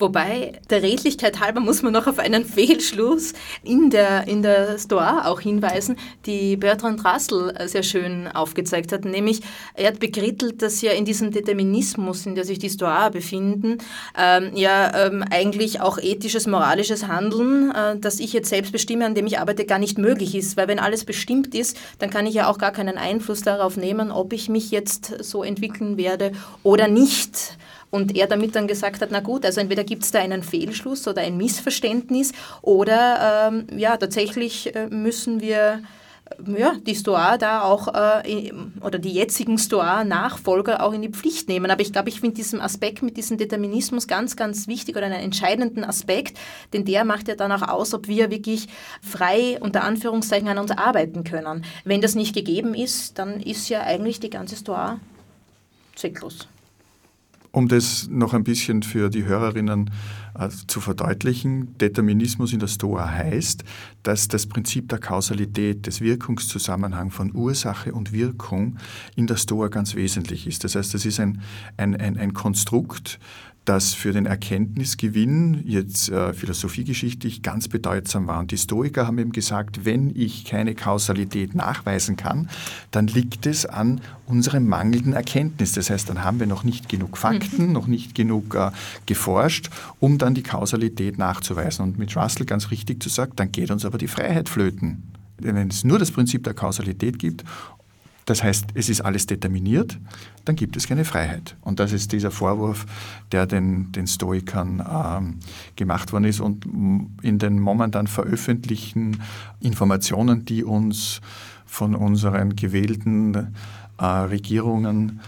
Wobei, der Redlichkeit halber muss man noch auf einen Fehlschluss in der, in der Stoa auch hinweisen, die Bertrand Russell sehr schön aufgezeigt hat. Nämlich, er hat begrittelt, dass ja in diesem Determinismus, in der sich die Stoa befinden, ähm, ja ähm, eigentlich auch ethisches, moralisches Handeln, äh, das ich jetzt selbst bestimme, an dem ich arbeite, gar nicht möglich ist. Weil wenn alles bestimmt ist, dann kann ich ja auch gar keinen Einfluss darauf nehmen, ob ich mich jetzt so entwickeln werde oder nicht. Und er damit dann gesagt hat, na gut, also entweder gibt es da einen Fehlschluss oder ein Missverständnis oder ähm, ja, tatsächlich äh, müssen wir ja, die Stoa da auch äh, oder die jetzigen Stoa-Nachfolger auch in die Pflicht nehmen. Aber ich glaube, ich finde diesen Aspekt mit diesem Determinismus ganz, ganz wichtig oder einen entscheidenden Aspekt, denn der macht ja dann auch aus, ob wir wirklich frei unter Anführungszeichen an uns arbeiten können. Wenn das nicht gegeben ist, dann ist ja eigentlich die ganze Stoa zwecklos. Um das noch ein bisschen für die Hörerinnen äh, zu verdeutlichen, Determinismus in der Stoa heißt, dass das Prinzip der Kausalität, des Wirkungszusammenhangs von Ursache und Wirkung in der Stoa ganz wesentlich ist. Das heißt, das ist ein, ein, ein, ein Konstrukt, das für den Erkenntnisgewinn jetzt äh, philosophiegeschichtlich ganz bedeutsam war. Und die Stoiker haben eben gesagt, wenn ich keine Kausalität nachweisen kann, dann liegt es an unserem mangelnden Erkenntnis. Das heißt, dann haben wir noch nicht genug Fakten, mhm. [laughs] noch nicht genug äh, geforscht, um dann die Kausalität nachzuweisen. Und mit Russell ganz richtig zu sagen, dann geht uns aber die Freiheit flöten. Wenn es nur das Prinzip der Kausalität gibt das heißt, es ist alles determiniert, dann gibt es keine Freiheit. Und das ist dieser Vorwurf, der den, den Stoikern ähm, gemacht worden ist. Und in den momentan veröffentlichten Informationen, die uns von unseren gewählten äh, Regierungen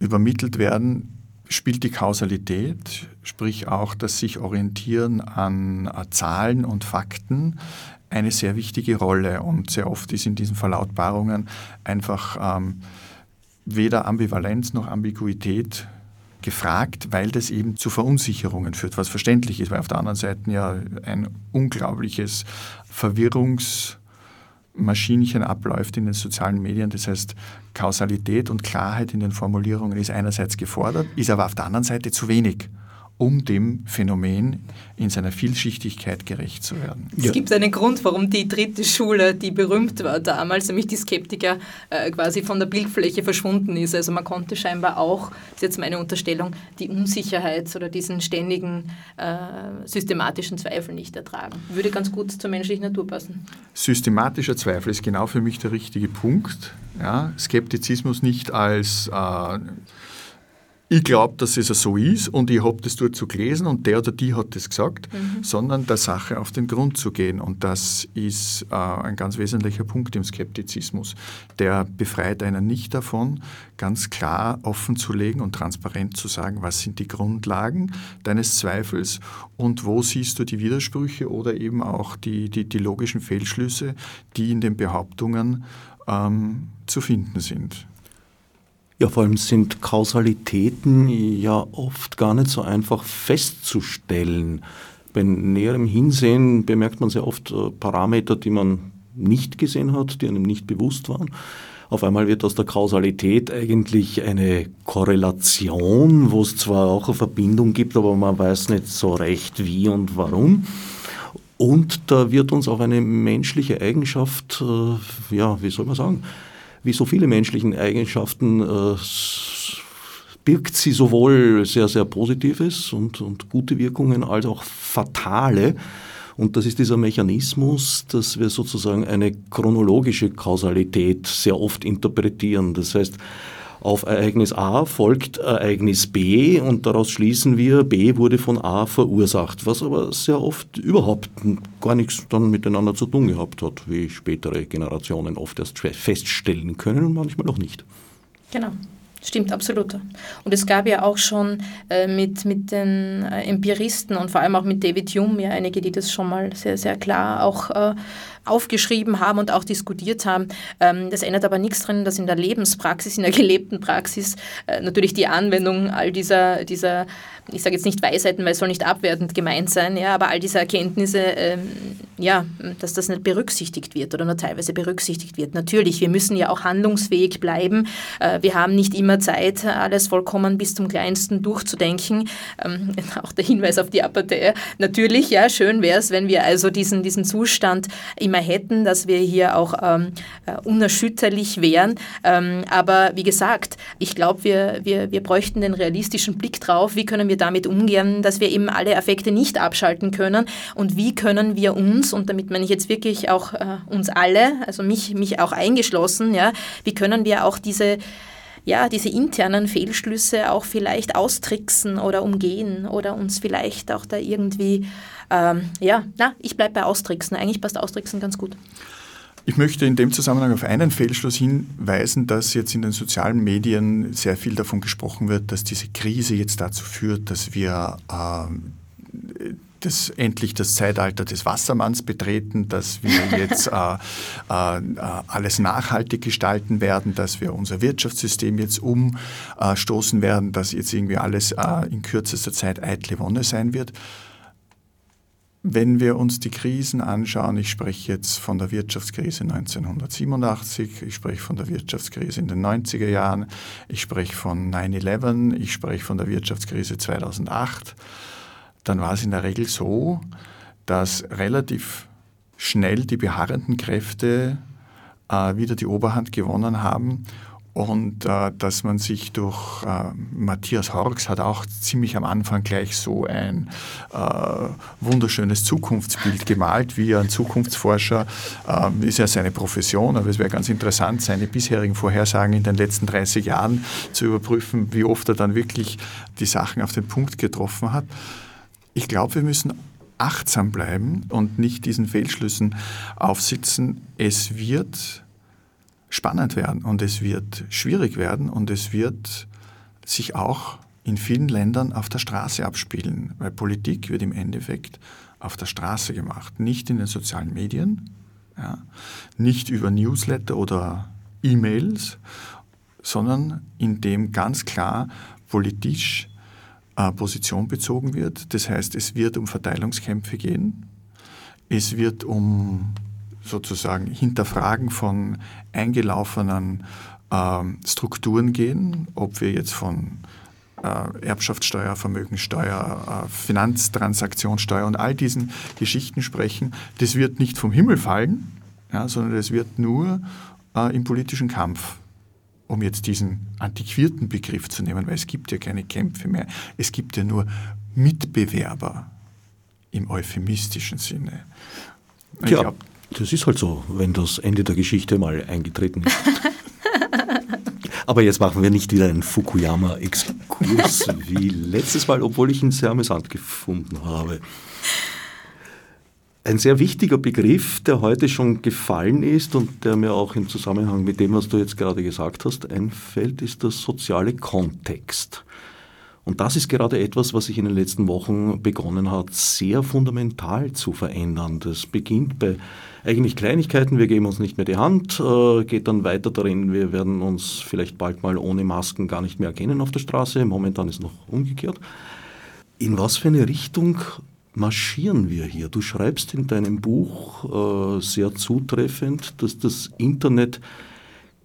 übermittelt werden, spielt die Kausalität, sprich auch das sich orientieren an äh, Zahlen und Fakten, eine sehr wichtige Rolle. Und sehr oft ist in diesen Verlautbarungen einfach ähm, weder Ambivalenz noch Ambiguität gefragt, weil das eben zu Verunsicherungen führt, was verständlich ist, weil auf der anderen Seite ja ein unglaubliches Verwirrungsmaschinchen abläuft in den sozialen Medien. Das heißt, Kausalität und Klarheit in den Formulierungen ist einerseits gefordert, ist aber auf der anderen Seite zu wenig um dem Phänomen in seiner Vielschichtigkeit gerecht zu werden. Es ja. gibt einen Grund, warum die dritte Schule, die berühmt war damals, nämlich die Skeptiker, äh, quasi von der Bildfläche verschwunden ist. Also man konnte scheinbar auch, das ist jetzt meine Unterstellung, die Unsicherheit oder diesen ständigen äh, systematischen Zweifel nicht ertragen. Würde ganz gut zur menschlichen Natur passen. Systematischer Zweifel ist genau für mich der richtige Punkt. Ja, Skeptizismus nicht als äh, ich glaube, dass es so ist und ich habe das dort so gelesen und der oder die hat das gesagt, mhm. sondern der Sache auf den Grund zu gehen. Und das ist äh, ein ganz wesentlicher Punkt im Skeptizismus. Der befreit einen nicht davon, ganz klar offen zu legen und transparent zu sagen, was sind die Grundlagen deines Zweifels und wo siehst du die Widersprüche oder eben auch die, die, die logischen Fehlschlüsse, die in den Behauptungen ähm, zu finden sind. Ja, vor allem sind Kausalitäten ja oft gar nicht so einfach festzustellen. Bei näherem Hinsehen bemerkt man sehr oft äh, Parameter, die man nicht gesehen hat, die einem nicht bewusst waren. Auf einmal wird aus der Kausalität eigentlich eine Korrelation, wo es zwar auch eine Verbindung gibt, aber man weiß nicht so recht wie und warum. Und da wird uns auch eine menschliche Eigenschaft, äh, ja, wie soll man sagen, wie so viele menschlichen Eigenschaften äh, birgt sie sowohl sehr, sehr Positives und, und gute Wirkungen als auch fatale. Und das ist dieser Mechanismus, dass wir sozusagen eine chronologische Kausalität sehr oft interpretieren. Das heißt, auf Ereignis A folgt Ereignis B und daraus schließen wir, B wurde von A verursacht, was aber sehr oft überhaupt gar nichts dann miteinander zu tun gehabt hat, wie spätere Generationen oft erst feststellen können und manchmal auch nicht. Genau. Stimmt, absolut. Und es gab ja auch schon äh, mit, mit den äh, Empiristen und vor allem auch mit David Hume ja einige, die das schon mal sehr, sehr klar auch äh, aufgeschrieben haben und auch diskutiert haben. Ähm, das ändert aber nichts drin, dass in der Lebenspraxis, in der gelebten Praxis äh, natürlich die Anwendung all dieser, dieser ich sage jetzt nicht Weisheiten, weil es soll nicht abwertend gemeint sein, ja, aber all diese Erkenntnisse, ähm, ja, dass das nicht berücksichtigt wird oder nur teilweise berücksichtigt wird. Natürlich, wir müssen ja auch handlungsfähig bleiben. Äh, wir haben nicht immer Zeit, alles vollkommen bis zum Kleinsten durchzudenken. Ähm, [laughs] auch der Hinweis auf die Apathie. Natürlich, ja, schön wäre es, wenn wir also diesen, diesen Zustand immer hätten, dass wir hier auch ähm, äh, unerschütterlich wären. Ähm, aber wie gesagt, ich glaube, wir, wir, wir bräuchten den realistischen Blick drauf, wie können wir damit umgehen, dass wir eben alle Affekte nicht abschalten können und wie können wir uns, und damit meine ich jetzt wirklich auch äh, uns alle, also mich, mich auch eingeschlossen, ja, wie können wir auch diese ja, diese internen Fehlschlüsse auch vielleicht austricksen oder umgehen oder uns vielleicht auch da irgendwie, ähm, ja, na, ich bleibe bei austricksen. Eigentlich passt austricksen ganz gut. Ich möchte in dem Zusammenhang auf einen Fehlschluss hinweisen, dass jetzt in den sozialen Medien sehr viel davon gesprochen wird, dass diese Krise jetzt dazu führt, dass wir äh, das, endlich das Zeitalter des Wassermanns betreten, dass wir [laughs] jetzt äh, äh, alles nachhaltig gestalten werden, dass wir unser Wirtschaftssystem jetzt umstoßen werden, dass jetzt irgendwie alles äh, in kürzester Zeit eitle Wonne sein wird. Wenn wir uns die Krisen anschauen, ich spreche jetzt von der Wirtschaftskrise 1987, ich spreche von der Wirtschaftskrise in den 90er Jahren, ich spreche von 9-11, ich spreche von der Wirtschaftskrise 2008, dann war es in der Regel so, dass relativ schnell die beharrenden Kräfte äh, wieder die Oberhand gewonnen haben und äh, dass man sich durch äh, Matthias Horks hat auch ziemlich am Anfang gleich so ein äh, wunderschönes Zukunftsbild gemalt, wie ein Zukunftsforscher äh, ist ja seine Profession, aber es wäre ganz interessant, seine bisherigen Vorhersagen in den letzten 30 Jahren zu überprüfen, wie oft er dann wirklich die Sachen auf den Punkt getroffen hat. Ich glaube, wir müssen achtsam bleiben und nicht diesen Fehlschlüssen aufsitzen. Es wird spannend werden und es wird schwierig werden und es wird sich auch in vielen Ländern auf der Straße abspielen, weil Politik wird im Endeffekt auf der Straße gemacht, nicht in den sozialen Medien, ja, nicht über Newsletter oder E-Mails, sondern indem ganz klar politisch äh, Position bezogen wird. Das heißt, es wird um Verteilungskämpfe gehen, es wird um sozusagen Hinterfragen von eingelaufenen äh, Strukturen gehen, ob wir jetzt von äh, Erbschaftssteuer, Vermögensteuer, äh, Finanztransaktionssteuer und all diesen Geschichten sprechen. Das wird nicht vom Himmel fallen, ja, sondern es wird nur äh, im politischen Kampf um jetzt diesen antiquierten Begriff zu nehmen, weil es gibt ja keine Kämpfe mehr, es gibt ja nur Mitbewerber im euphemistischen Sinne. Ich ja, glaub, das ist halt so, wenn das Ende der Geschichte mal eingetreten ist. [laughs] Aber jetzt machen wir nicht wieder einen Fukuyama-Exkurs [laughs] wie letztes Mal, obwohl ich ihn sehr amüsant gefunden habe. Ein sehr wichtiger Begriff, der heute schon gefallen ist und der mir auch im Zusammenhang mit dem, was du jetzt gerade gesagt hast, einfällt, ist der soziale Kontext. Und das ist gerade etwas, was sich in den letzten Wochen begonnen hat, sehr fundamental zu verändern. Das beginnt bei eigentlich Kleinigkeiten, wir geben uns nicht mehr die Hand, äh, geht dann weiter darin, wir werden uns vielleicht bald mal ohne Masken gar nicht mehr erkennen auf der Straße. Momentan ist noch umgekehrt. In was für eine Richtung marschieren wir hier? Du schreibst in deinem Buch äh, sehr zutreffend, dass das Internet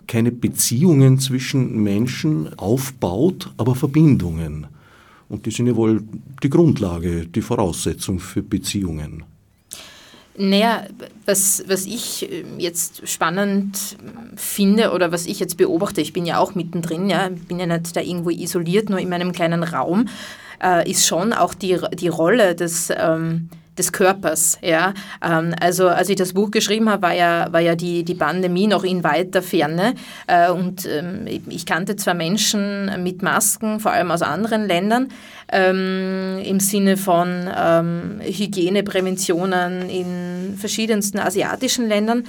keine Beziehungen zwischen Menschen aufbaut, aber Verbindungen. Und die sind ja wohl die Grundlage, die Voraussetzung für Beziehungen. Naja, was, was ich äh, jetzt spannend finde oder was ich jetzt beobachte, ich bin ja auch mittendrin, ja, bin ja nicht da irgendwo isoliert, nur in meinem kleinen Raum, äh, ist schon auch die, die Rolle des... Ähm, des Körpers. Ja? Ähm, also als ich das Buch geschrieben habe, war ja, war ja die, die Pandemie noch in weiter Ferne. Äh, und ähm, ich kannte zwar Menschen mit Masken, vor allem aus anderen Ländern, ähm, im Sinne von ähm, Hygienepräventionen in verschiedensten asiatischen Ländern.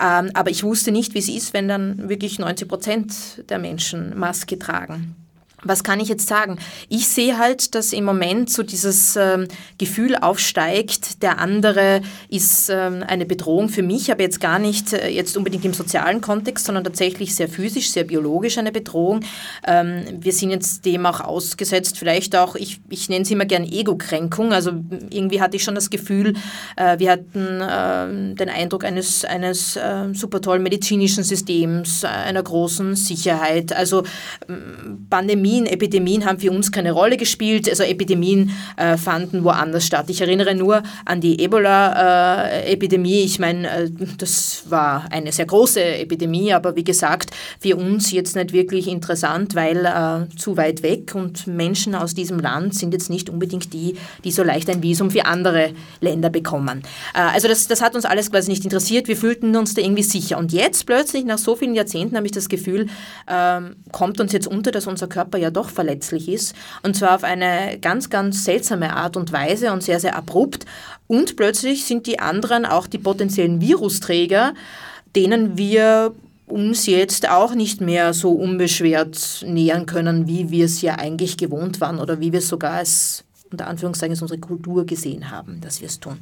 Ähm, aber ich wusste nicht, wie es ist, wenn dann wirklich 90 Prozent der Menschen Maske tragen. Was kann ich jetzt sagen? Ich sehe halt, dass im Moment so dieses ähm, Gefühl aufsteigt, der andere ist ähm, eine Bedrohung für mich, aber jetzt gar nicht äh, jetzt unbedingt im sozialen Kontext, sondern tatsächlich sehr physisch, sehr biologisch eine Bedrohung. Ähm, wir sind jetzt dem auch ausgesetzt, vielleicht auch, ich, ich nenne es immer gern Ego-Kränkung, also irgendwie hatte ich schon das Gefühl, äh, wir hatten äh, den Eindruck eines, eines äh, super tollen medizinischen Systems, einer großen Sicherheit, also ähm, Pandemie Pandemien, Epidemien haben für uns keine Rolle gespielt. Also Epidemien äh, fanden woanders statt. Ich erinnere nur an die Ebola-Epidemie. ich meine, äh, das war eine sehr große Epidemie, aber wie gesagt, für uns jetzt nicht wirklich interessant, weil äh, zu weit weg und Menschen aus diesem Land sind jetzt nicht unbedingt die, die so leicht ein Visum für andere Länder bekommen. Äh, also das, das hat uns alles quasi nicht interessiert. Wir fühlten uns da irgendwie sicher. Und jetzt plötzlich, nach so vielen Jahrzehnten, habe ich das Gefühl, ähm, kommt uns jetzt unter, dass unser Körper ja doch verletzlich ist. Und zwar auf eine ganz, ganz seltsame Art und Weise und sehr, sehr abrupt. Und plötzlich sind die anderen auch die potenziellen Virusträger, denen wir uns jetzt auch nicht mehr so unbeschwert nähern können, wie wir es ja eigentlich gewohnt waren oder wie wir es sogar als unter Anführungszeichen als unsere Kultur gesehen haben, dass wir es tun.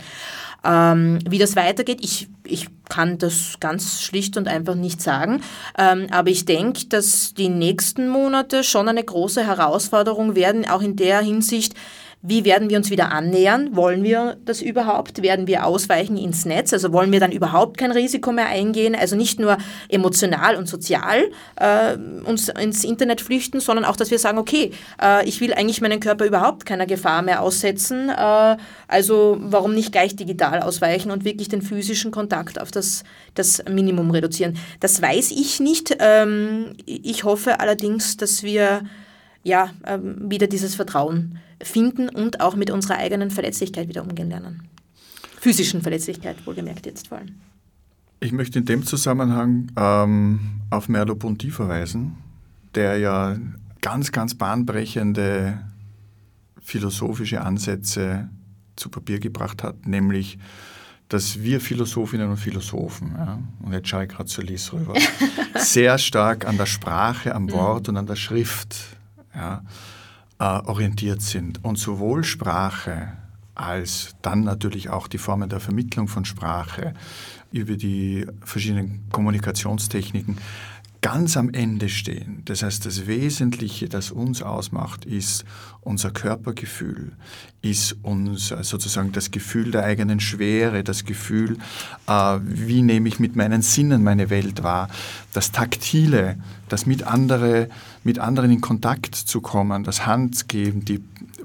Ähm, wie das weitergeht, ich, ich kann das ganz schlicht und einfach nicht sagen, ähm, aber ich denke, dass die nächsten Monate schon eine große Herausforderung werden, auch in der Hinsicht, wie werden wir uns wieder annähern? Wollen wir das überhaupt? Werden wir ausweichen ins Netz? Also wollen wir dann überhaupt kein Risiko mehr eingehen? Also nicht nur emotional und sozial äh, uns ins Internet flüchten, sondern auch, dass wir sagen, okay, äh, ich will eigentlich meinen Körper überhaupt keiner Gefahr mehr aussetzen. Äh, also warum nicht gleich digital ausweichen und wirklich den physischen Kontakt auf das, das Minimum reduzieren? Das weiß ich nicht. Ähm, ich hoffe allerdings, dass wir ja, ähm, wieder dieses Vertrauen finden und auch mit unserer eigenen Verletzlichkeit wieder umgehen lernen. Physischen Verletzlichkeit, wohlgemerkt jetzt vor allem. Ich möchte in dem Zusammenhang ähm, auf Merleau-Ponty verweisen, der ja ganz, ganz bahnbrechende philosophische Ansätze zu Papier gebracht hat, nämlich dass wir Philosophinnen und Philosophen, ja, und jetzt schaue ich gerade zu Lies rüber, [laughs] sehr stark an der Sprache, am. Wort und an der Schrift ja, äh, orientiert sind. Und sowohl Sprache als dann natürlich auch die Formen der Vermittlung von Sprache über die verschiedenen Kommunikationstechniken ganz am Ende stehen. Das heißt, das Wesentliche, das uns ausmacht, ist unser Körpergefühl, ist uns sozusagen das Gefühl der eigenen Schwere, das Gefühl, äh, wie nehme ich mit meinen Sinnen meine Welt wahr, das Taktile, das mit, andere, mit anderen in Kontakt zu kommen, das Handgeben, die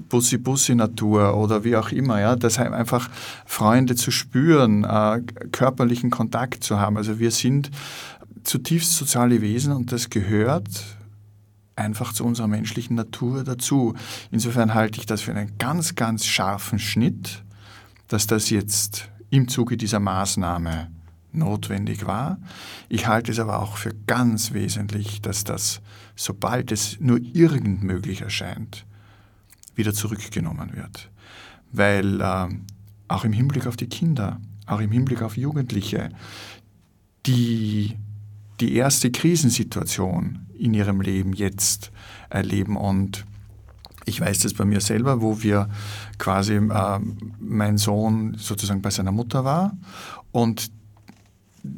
Bussi-Bussi-Natur oder wie auch immer, ja, das einfach Freunde zu spüren, äh, körperlichen Kontakt zu haben. Also wir sind zutiefst soziale Wesen und das gehört einfach zu unserer menschlichen Natur dazu. Insofern halte ich das für einen ganz, ganz scharfen Schnitt, dass das jetzt im Zuge dieser Maßnahme notwendig war. Ich halte es aber auch für ganz wesentlich, dass das, sobald es nur irgend möglich erscheint, wieder zurückgenommen wird. Weil äh, auch im Hinblick auf die Kinder, auch im Hinblick auf Jugendliche, die die erste Krisensituation in ihrem Leben jetzt erleben. Und ich weiß das bei mir selber, wo wir quasi, äh, mein Sohn sozusagen bei seiner Mutter war und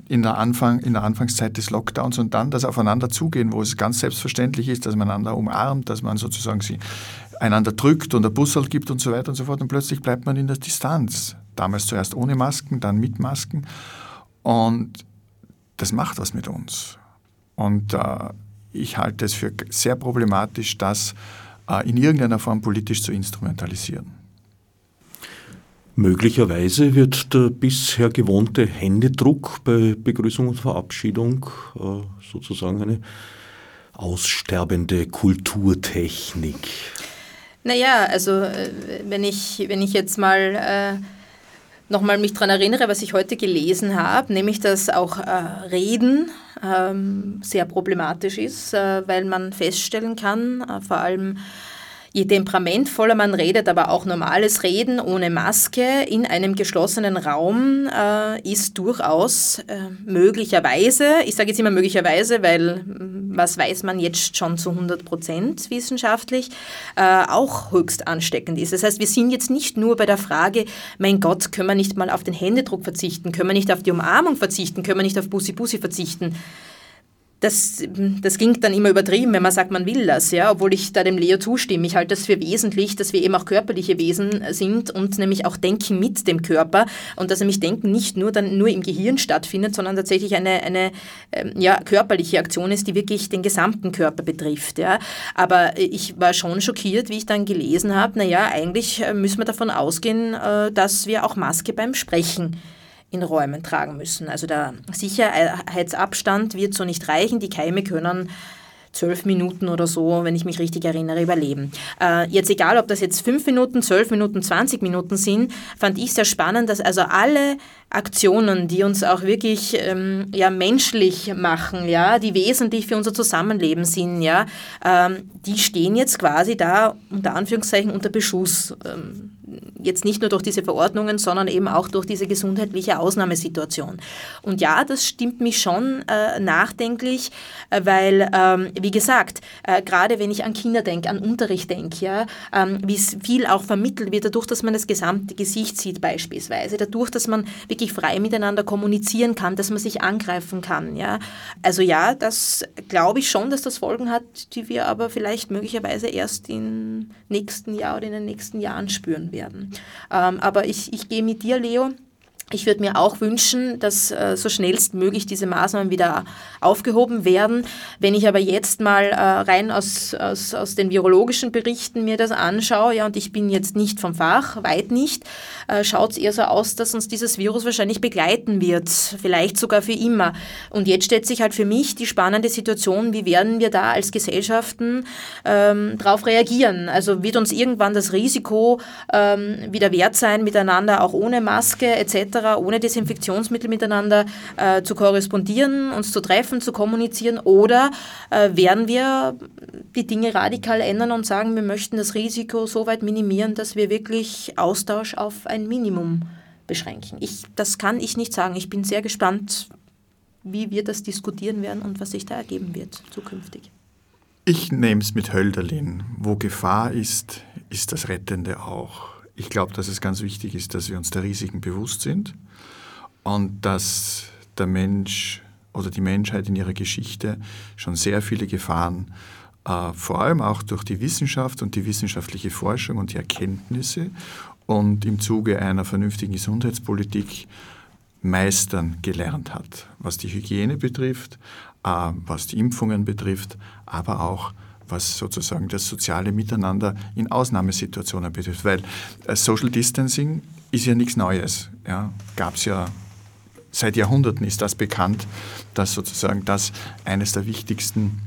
in der, Anfang, in der Anfangszeit des Lockdowns und dann das Aufeinander zugehen, wo es ganz selbstverständlich ist, dass man einander umarmt, dass man sozusagen sie einander drückt und ein Bussel gibt und so weiter und so fort. Und plötzlich bleibt man in der Distanz. Damals zuerst ohne Masken, dann mit Masken. Und das macht was mit uns. Und äh, ich halte es für sehr problematisch, das äh, in irgendeiner Form politisch zu instrumentalisieren. Möglicherweise wird der bisher gewohnte Händedruck bei Begrüßung und Verabschiedung äh, sozusagen eine aussterbende Kulturtechnik. Naja, also äh, wenn ich, wenn ich jetzt mal äh, nochmal mich daran erinnere, was ich heute gelesen habe, nämlich dass auch äh, Reden ähm, sehr problematisch ist, äh, weil man feststellen kann, äh, vor allem Je temperamentvoller man redet, aber auch normales Reden ohne Maske in einem geschlossenen Raum äh, ist durchaus äh, möglicherweise, ich sage jetzt immer möglicherweise, weil was weiß man jetzt schon zu 100 Prozent wissenschaftlich, äh, auch höchst ansteckend ist. Das heißt, wir sind jetzt nicht nur bei der Frage, mein Gott, können wir nicht mal auf den Händedruck verzichten, können wir nicht auf die Umarmung verzichten, können wir nicht auf Bussi-Bussi verzichten, das, das klingt dann immer übertrieben, wenn man sagt, man will das, ja, obwohl ich da dem Leo zustimme. Ich halte das für wesentlich, dass wir eben auch körperliche Wesen sind und nämlich auch denken mit dem Körper und dass nämlich Denken nicht nur dann nur im Gehirn stattfindet, sondern tatsächlich eine, eine ähm, ja, körperliche Aktion ist, die wirklich den gesamten Körper betrifft. Ja. Aber ich war schon schockiert, wie ich dann gelesen habe, naja, eigentlich äh, müssen wir davon ausgehen, äh, dass wir auch Maske beim Sprechen in Räumen tragen müssen. Also der Sicherheitsabstand wird so nicht reichen. Die Keime können zwölf Minuten oder so, wenn ich mich richtig erinnere, überleben. Äh, jetzt egal, ob das jetzt fünf Minuten, zwölf Minuten, zwanzig Minuten sind, fand ich sehr spannend, dass also alle Aktionen, die uns auch wirklich ähm, ja, menschlich machen, ja, die wesentlich für unser Zusammenleben sind, ja, ähm, die stehen jetzt quasi da unter Anführungszeichen unter Beschuss. Ähm, jetzt nicht nur durch diese Verordnungen, sondern eben auch durch diese gesundheitliche Ausnahmesituation. Und ja, das stimmt mich schon äh, nachdenklich, äh, weil, ähm, wie gesagt, äh, gerade wenn ich an Kinder denke, an Unterricht denke, ja, ähm, wie viel auch vermittelt wird, dadurch, dass man das gesamte Gesicht sieht beispielsweise, dadurch, dass man wirklich frei miteinander kommunizieren kann, dass man sich angreifen kann. Ja. Also ja, das glaube ich schon, dass das Folgen hat, die wir aber vielleicht möglicherweise erst im nächsten Jahr oder in den nächsten Jahren spüren werden. Ähm, aber ich, ich gehe mit dir, Leo. Ich würde mir auch wünschen, dass äh, so schnellstmöglich diese Maßnahmen wieder aufgehoben werden. Wenn ich aber jetzt mal äh, rein aus, aus, aus den virologischen Berichten mir das anschaue, ja, und ich bin jetzt nicht vom Fach, weit nicht, äh, schaut es eher so aus, dass uns dieses Virus wahrscheinlich begleiten wird, vielleicht sogar für immer. Und jetzt stellt sich halt für mich die spannende Situation, wie werden wir da als Gesellschaften ähm, darauf reagieren? Also wird uns irgendwann das Risiko ähm, wieder wert sein, miteinander auch ohne Maske etc ohne Desinfektionsmittel miteinander äh, zu korrespondieren, uns zu treffen, zu kommunizieren? Oder äh, werden wir die Dinge radikal ändern und sagen, wir möchten das Risiko so weit minimieren, dass wir wirklich Austausch auf ein Minimum beschränken? Ich, das kann ich nicht sagen. Ich bin sehr gespannt, wie wir das diskutieren werden und was sich da ergeben wird zukünftig. Ich nehme es mit Hölderlin. Wo Gefahr ist, ist das Rettende auch. Ich glaube, dass es ganz wichtig ist, dass wir uns der Risiken bewusst sind und dass der Mensch oder die Menschheit in ihrer Geschichte schon sehr viele Gefahren, äh, vor allem auch durch die Wissenschaft und die wissenschaftliche Forschung und die Erkenntnisse und im Zuge einer vernünftigen Gesundheitspolitik meistern gelernt hat, was die Hygiene betrifft, äh, was die Impfungen betrifft, aber auch was sozusagen das soziale Miteinander in Ausnahmesituationen betrifft. Weil äh, Social Distancing ist ja nichts Neues. Ja, Gab es ja seit Jahrhunderten ist das bekannt, dass sozusagen das eines der wichtigsten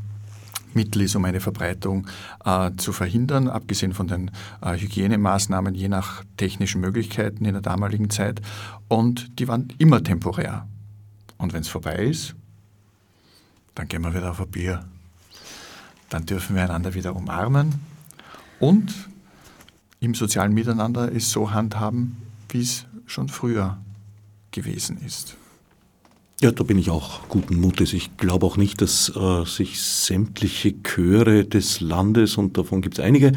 Mittel ist, um eine Verbreitung äh, zu verhindern, abgesehen von den äh, Hygienemaßnahmen je nach technischen Möglichkeiten in der damaligen Zeit. Und die waren immer temporär. Und wenn es vorbei ist, dann gehen wir wieder auf ein Bier dann dürfen wir einander wieder umarmen und im sozialen Miteinander es so handhaben, wie es schon früher gewesen ist. Ja, da bin ich auch guten Mutes. Ich glaube auch nicht, dass äh, sich sämtliche Chöre des Landes, und davon gibt es einige,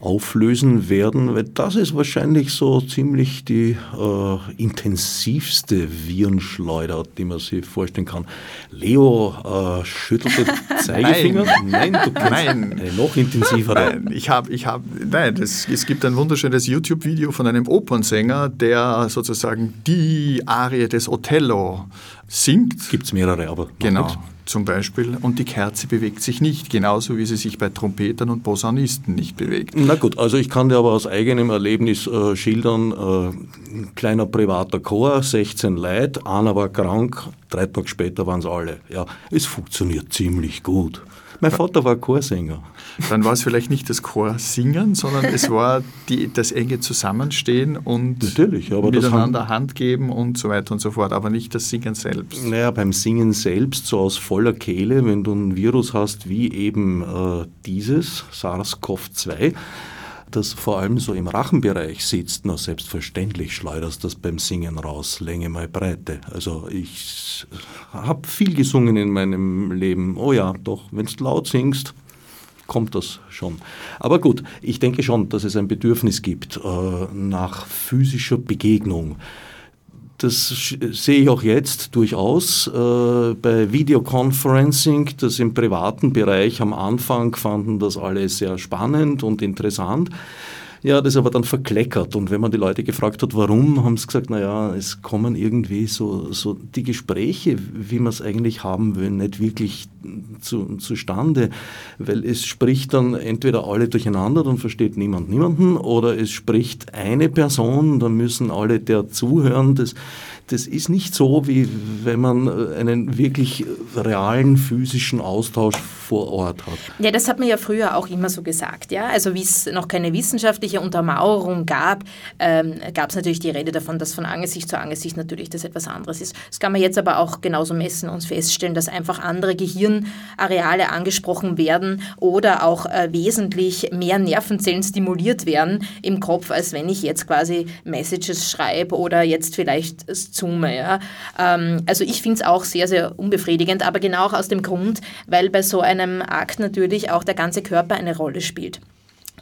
auflösen werden, weil das ist wahrscheinlich so ziemlich die äh, intensivste Virenschleuder, die man sich vorstellen kann. Leo äh, schüttelt den [laughs] Zeigefinger. nein, nein, du kannst nein. eine noch intensivere. Nein, ich habe, ich habe, nein, das, es gibt ein wunderschönes YouTube-Video von einem Opernsänger, der sozusagen die Arie des Othello singt. Gibt es mehrere, aber. Genau. Nicht zum Beispiel und die Kerze bewegt sich nicht, genauso wie sie sich bei Trompetern und Posaunisten nicht bewegt. Na gut, also ich kann dir aber aus eigenem Erlebnis äh, schildern, äh, kleiner privater Chor, 16 Leute, einer war krank, drei Tage später waren es alle. Ja, es funktioniert ziemlich gut. Mein Vater war Chorsänger. Dann war es vielleicht nicht das Chorsingen, sondern es war die, das enge Zusammenstehen und Natürlich, aber miteinander Hand geben und so weiter und so fort, aber nicht das Singen selbst. Naja, beim Singen selbst, so aus voller Kehle, wenn du ein Virus hast wie eben äh, dieses, SARS-CoV-2, das vor allem so im Rachenbereich sitzt, na selbstverständlich schleuderst das beim Singen raus, Länge mal Breite. Also ich habe viel gesungen in meinem Leben. Oh ja, doch, wenn du laut singst, kommt das schon. Aber gut, ich denke schon, dass es ein Bedürfnis gibt äh, nach physischer Begegnung. Das sehe ich auch jetzt durchaus äh, bei Videoconferencing, das im privaten Bereich am Anfang fanden das alle sehr spannend und interessant. Ja, das aber dann verkleckert. Und wenn man die Leute gefragt hat, warum, haben sie gesagt, naja, es kommen irgendwie so, so die Gespräche, wie man es eigentlich haben will, nicht wirklich zu, zustande. Weil es spricht dann entweder alle durcheinander, dann versteht niemand niemanden, oder es spricht eine Person, dann müssen alle der zuhören. Das, das ist nicht so, wie wenn man äh, einen wirklich realen physischen Austausch vor Ort hat. Ja, das hat man ja früher auch immer so gesagt. Ja? Also wie es noch keine wissenschaftliche Untermauerung gab, ähm, gab es natürlich die Rede davon, dass von Angesicht zu Angesicht natürlich das etwas anderes ist. Das kann man jetzt aber auch genauso messen und feststellen, dass einfach andere Gehirnareale angesprochen werden oder auch äh, wesentlich mehr Nervenzellen stimuliert werden im Kopf, als wenn ich jetzt quasi Messages schreibe oder jetzt vielleicht zoome. Ja? Ähm, also ich finde es auch sehr, sehr unbefriedigend, aber genau auch aus dem Grund, weil bei so einem Akt natürlich auch der ganze Körper eine Rolle spielt.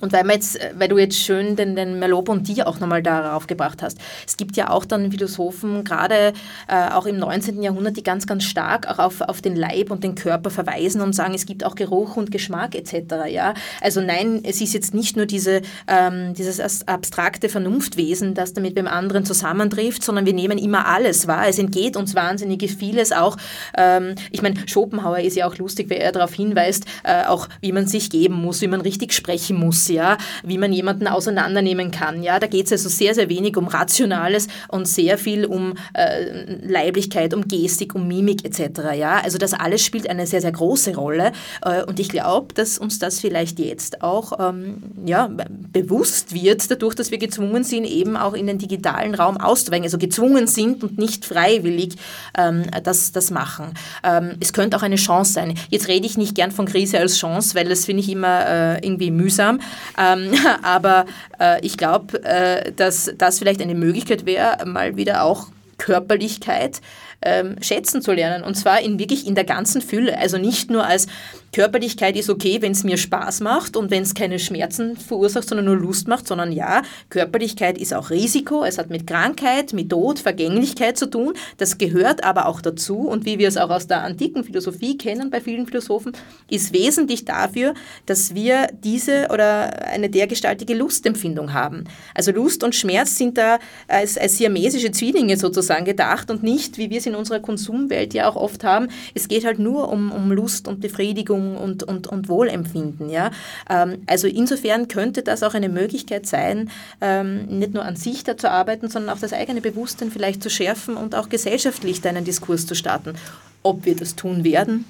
Und weil, jetzt, äh, weil du jetzt schön den, den Merleau-Ponty auch nochmal darauf gebracht hast. Es gibt ja auch dann Philosophen, gerade äh, auch im 19. Jahrhundert, die ganz, ganz stark auch auf, auf den Leib und den Körper verweisen und sagen, es gibt auch Geruch und Geschmack etc. Ja? Also nein, es ist jetzt nicht nur diese, ähm, dieses abstrakte Vernunftwesen, das damit beim anderen zusammentrifft, sondern wir nehmen immer alles wahr. Es entgeht uns wahnsinnig vieles auch. Ähm, ich meine, Schopenhauer ist ja auch lustig, weil er darauf hinweist, äh, auch wie man sich geben muss, wie man richtig sprechen muss ja, wie man jemanden auseinandernehmen kann. Ja, da geht es also sehr, sehr wenig um Rationales und sehr viel um äh, Leiblichkeit, um Gestik, um Mimik etc. Ja, also das alles spielt eine sehr, sehr große Rolle äh, und ich glaube, dass uns das vielleicht jetzt auch ähm, ja, bewusst wird, dadurch, dass wir gezwungen sind, eben auch in den digitalen Raum auszuweichen, also gezwungen sind und nicht freiwillig ähm, das, das machen. Ähm, es könnte auch eine Chance sein. Jetzt rede ich nicht gern von Krise als Chance, weil das finde ich immer äh, irgendwie mühsam. Ähm, [laughs] aber äh, ich glaube, äh, dass das vielleicht eine Möglichkeit wäre, mal wieder auch Körperlichkeit ähm, schätzen zu lernen. Und zwar in wirklich in der ganzen Fülle. Also nicht nur als Körperlichkeit ist okay, wenn es mir Spaß macht und wenn es keine Schmerzen verursacht, sondern nur Lust macht, sondern ja, Körperlichkeit ist auch Risiko. Es hat mit Krankheit, mit Tod, Vergänglichkeit zu tun. Das gehört aber auch dazu und wie wir es auch aus der antiken Philosophie kennen bei vielen Philosophen, ist wesentlich dafür, dass wir diese oder eine dergestaltige Lustempfindung haben. Also Lust und Schmerz sind da als, als siamesische Zwillinge sozusagen gedacht und nicht, wie wir es in unserer Konsumwelt ja auch oft haben. Es geht halt nur um, um Lust und Befriedigung Befriedigung und, und, und Wohlempfinden. Ja? Ähm, also insofern könnte das auch eine Möglichkeit sein, ähm, nicht nur an sich da zu arbeiten, sondern auch das eigene Bewusstsein vielleicht zu schärfen und auch gesellschaftlich da einen Diskurs zu starten. Ob wir das tun werden,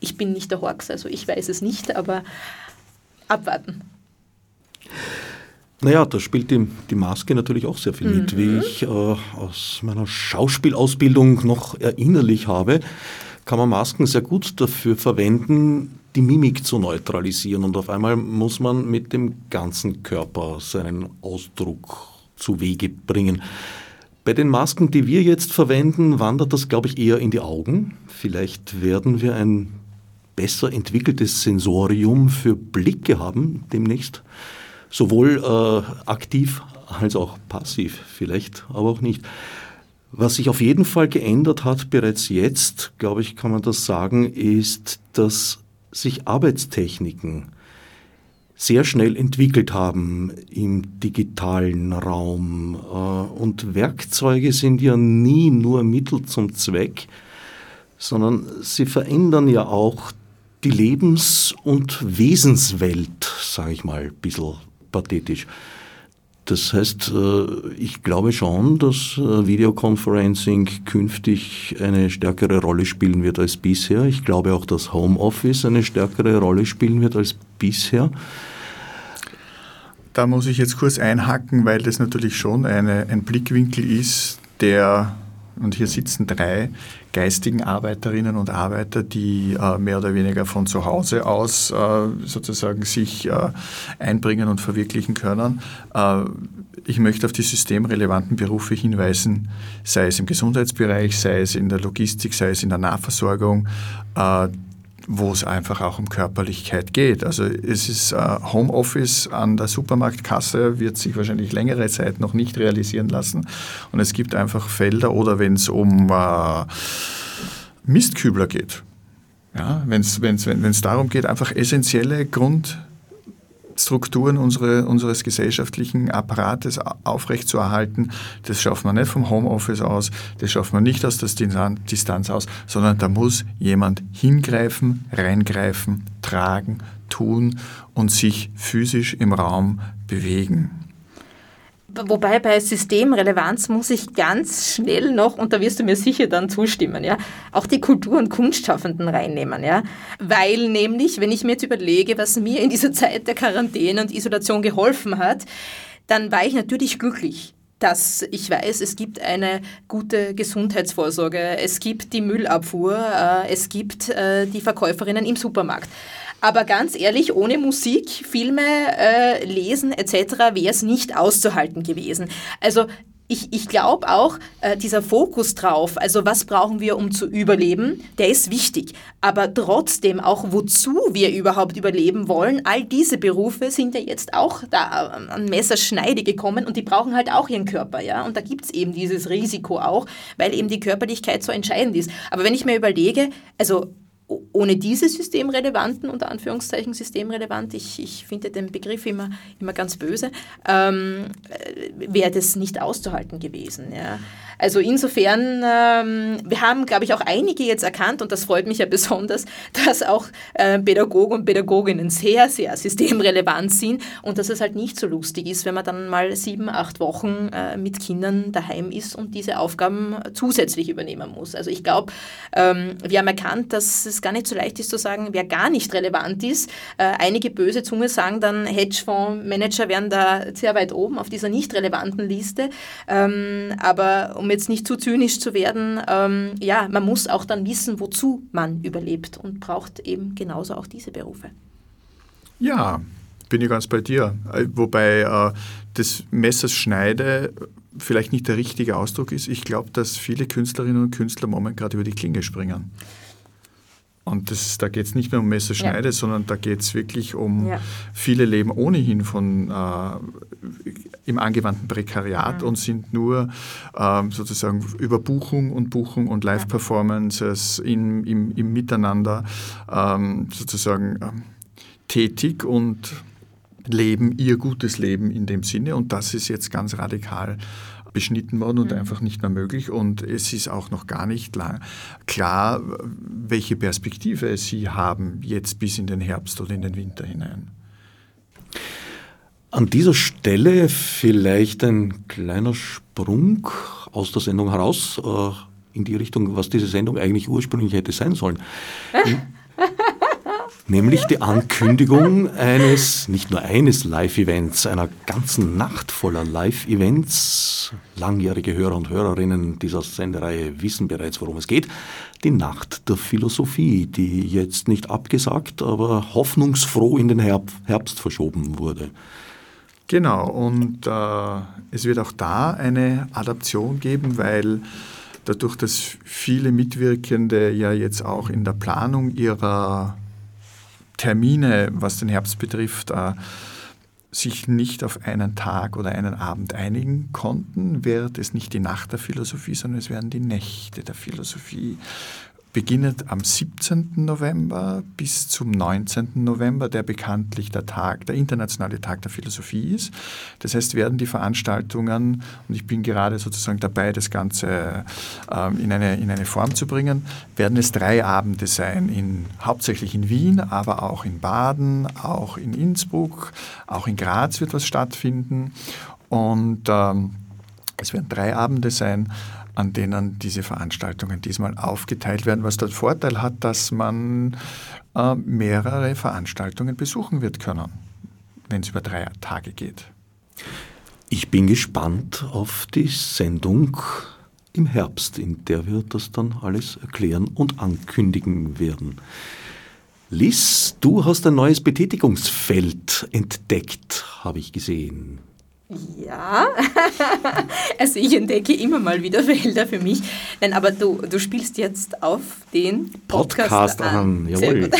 ich bin nicht der Horx, also ich weiß es nicht, aber abwarten. Naja, da spielt die, die Maske natürlich auch sehr viel mit, mhm. wie ich äh, aus meiner Schauspielausbildung noch erinnerlich habe kann man Masken sehr gut dafür verwenden, die Mimik zu neutralisieren. Und auf einmal muss man mit dem ganzen Körper seinen Ausdruck zu Wege bringen. Bei den Masken, die wir jetzt verwenden, wandert das, glaube ich, eher in die Augen. Vielleicht werden wir ein besser entwickeltes Sensorium für Blicke haben demnächst. Sowohl äh, aktiv als auch passiv, vielleicht aber auch nicht. Was sich auf jeden Fall geändert hat, bereits jetzt, glaube ich, kann man das sagen, ist, dass sich Arbeitstechniken sehr schnell entwickelt haben im digitalen Raum. Äh, und Werkzeuge sind ja nie nur Mittel zum Zweck, sondern sie verändern ja auch die Lebens- und Wesenswelt, sage ich mal, ein bisschen pathetisch. Das heißt, äh, ich glaube schon, dass äh, Videoconferencing künftig eine stärkere Rolle spielen wird als bisher. Ich glaube auch, dass Homeoffice eine stärkere Rolle spielen wird als bisher. Da muss ich jetzt kurz einhacken, weil das natürlich schon eine, ein Blickwinkel ist, der Und hier sitzen drei geistigen Arbeiterinnen und Arbeiter, die äh, mehr oder weniger von zu Hause aus äh, sozusagen sich äh, einbringen und verwirklichen können. Äh, ich möchte auf die systemrelevanten Berufe hinweisen, sei es im Gesundheitsbereich, sei es in der Logistik, sei es in der Nahversorgung äh, wo es einfach auch um Körperlichkeit geht. Also es ist äh, Homeoffice an der Supermarktkasse, wird sich wahrscheinlich längere Zeit noch nicht realisieren lassen. Und es gibt einfach Felder oder wenn es um äh, Mistkübler geht, ja, wenn es darum geht, einfach essentielle Grund Strukturen unsere, unseres gesellschaftlichen Apparates aufrechtzuerhalten. Das schafft man nicht vom Homeoffice aus, das schafft man nicht aus der Distanz aus, sondern da muss jemand hingreifen, reingreifen, tragen, tun und sich physisch im Raum bewegen. Wobei bei Systemrelevanz muss ich ganz schnell noch, und da wirst du mir sicher dann zustimmen, ja, auch die Kultur- und Kunstschaffenden reinnehmen, ja. Weil nämlich, wenn ich mir jetzt überlege, was mir in dieser Zeit der Quarantäne und Isolation geholfen hat, dann war ich natürlich glücklich dass ich weiß, es gibt eine gute Gesundheitsvorsorge, es gibt die Müllabfuhr, äh, es gibt äh, die Verkäuferinnen im Supermarkt. Aber ganz ehrlich, ohne Musik, Filme, äh, Lesen etc. wäre es nicht auszuhalten gewesen. Also ich, ich glaube auch, äh, dieser Fokus drauf, also was brauchen wir, um zu überleben, der ist wichtig. Aber trotzdem auch, wozu wir überhaupt überleben wollen, all diese Berufe sind ja jetzt auch da an Messerschneide gekommen und die brauchen halt auch ihren Körper. ja. Und da gibt es eben dieses Risiko auch, weil eben die Körperlichkeit so entscheidend ist. Aber wenn ich mir überlege, also ohne diese systemrelevanten, unter Anführungszeichen systemrelevant, ich, ich finde den Begriff immer, immer ganz böse, ähm, äh, wäre das nicht auszuhalten gewesen. Ja. Also insofern, ähm, wir haben, glaube ich, auch einige jetzt erkannt, und das freut mich ja [laughs] besonders, dass auch äh, Pädagogen und Pädagoginnen sehr, sehr systemrelevant sind und dass es halt nicht so lustig ist, wenn man dann mal sieben, acht Wochen äh, mit Kindern daheim ist und diese Aufgaben zusätzlich übernehmen muss. Also ich glaube, ähm, wir haben erkannt, dass es gar nicht so leicht ist zu sagen, wer gar nicht relevant ist. Äh, einige böse Zunge sagen dann, Hedgefondsmanager wären da sehr weit oben auf dieser nicht relevanten Liste. Ähm, aber um um jetzt nicht zu zynisch zu werden, ähm, ja, man muss auch dann wissen, wozu man überlebt und braucht eben genauso auch diese Berufe. Ja, bin ich ganz bei dir. Äh, wobei äh, das Messers Schneide vielleicht nicht der richtige Ausdruck ist. Ich glaube, dass viele Künstlerinnen und Künstler momentan gerade über die Klinge springen. Und das, da geht es nicht mehr um Messerschneide, ja. sondern da geht es wirklich um ja. viele leben ohnehin von äh, im angewandten Prekariat mhm. und sind nur äh, sozusagen über Buchung und Buchung und Live-Performances im, im, im, Miteinander ähm, sozusagen äh, tätig und leben ihr gutes Leben in dem Sinne. Und das ist jetzt ganz radikal beschnitten worden und mhm. einfach nicht mehr möglich. Und es ist auch noch gar nicht lang, klar, welche Perspektive Sie haben jetzt bis in den Herbst oder in den Winter hinein. An dieser Stelle vielleicht ein kleiner Sprung aus der Sendung heraus äh, in die Richtung, was diese Sendung eigentlich ursprünglich hätte sein sollen. [laughs] nämlich die Ankündigung eines, nicht nur eines Live-Events, einer ganzen Nacht voller Live-Events. Langjährige Hörer und Hörerinnen dieser Sendereihe wissen bereits, worum es geht. Die Nacht der Philosophie, die jetzt nicht abgesagt, aber hoffnungsfroh in den Herbst verschoben wurde. Genau, und äh, es wird auch da eine Adaption geben, weil dadurch, dass viele Mitwirkende ja jetzt auch in der Planung ihrer Termine, was den Herbst betrifft, äh, sich nicht auf einen Tag oder einen Abend einigen konnten, wird es nicht die Nacht der Philosophie, sondern es werden die Nächte der Philosophie beginnt am 17. November bis zum 19. November, der bekanntlich der Tag, der internationale Tag der Philosophie ist. Das heißt, werden die Veranstaltungen, und ich bin gerade sozusagen dabei, das Ganze ähm, in, eine, in eine Form zu bringen, werden es drei Abende sein, in, hauptsächlich in Wien, aber auch in Baden, auch in Innsbruck, auch in Graz wird was stattfinden. Und ähm, es werden drei Abende sein, an denen diese Veranstaltungen diesmal aufgeteilt werden, was den Vorteil hat, dass man äh, mehrere Veranstaltungen besuchen wird können, wenn es über drei Tage geht. Ich bin gespannt auf die Sendung im Herbst, in der wir das dann alles erklären und ankündigen werden. Liz, du hast ein neues Betätigungsfeld entdeckt, habe ich gesehen. Ja, [laughs] also ich entdecke immer mal wieder Felder für mich. Nein, aber du, du spielst jetzt auf den Podcast, Podcast an. an. Jawohl.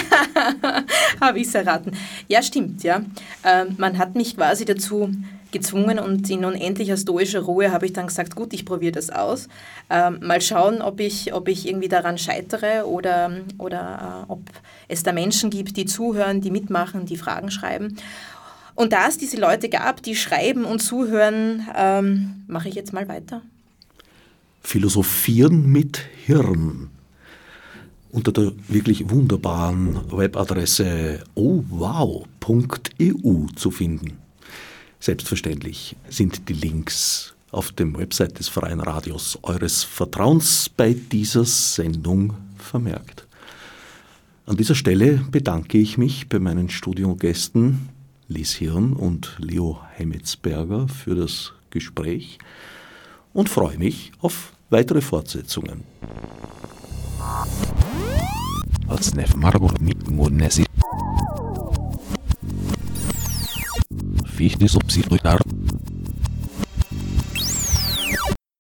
[laughs] Habe ich es erraten. Ja, stimmt, ja. Ähm, man hat mich quasi dazu gezwungen und in unendlicher stoischer Ruhe habe ich dann gesagt, gut, ich probiere das aus. Ähm, mal schauen, ob ich, ob ich irgendwie daran scheitere oder, oder äh, ob es da Menschen gibt, die zuhören, die mitmachen, die Fragen schreiben. Und da es diese Leute gab, die schreiben und zuhören, ähm, mache ich jetzt mal weiter. Philosophieren mit Hirn. Unter der wirklich wunderbaren Webadresse ohwow.eu zu finden. Selbstverständlich sind die Links auf dem Website des Freien Radios eures Vertrauens bei dieser Sendung vermerkt. An dieser Stelle bedanke ich mich bei meinen Studiogästen Lies Hirn und Leo Hemmetsberger für das Gespräch und freue mich auf weitere Fortsetzungen. Fichte subsidiar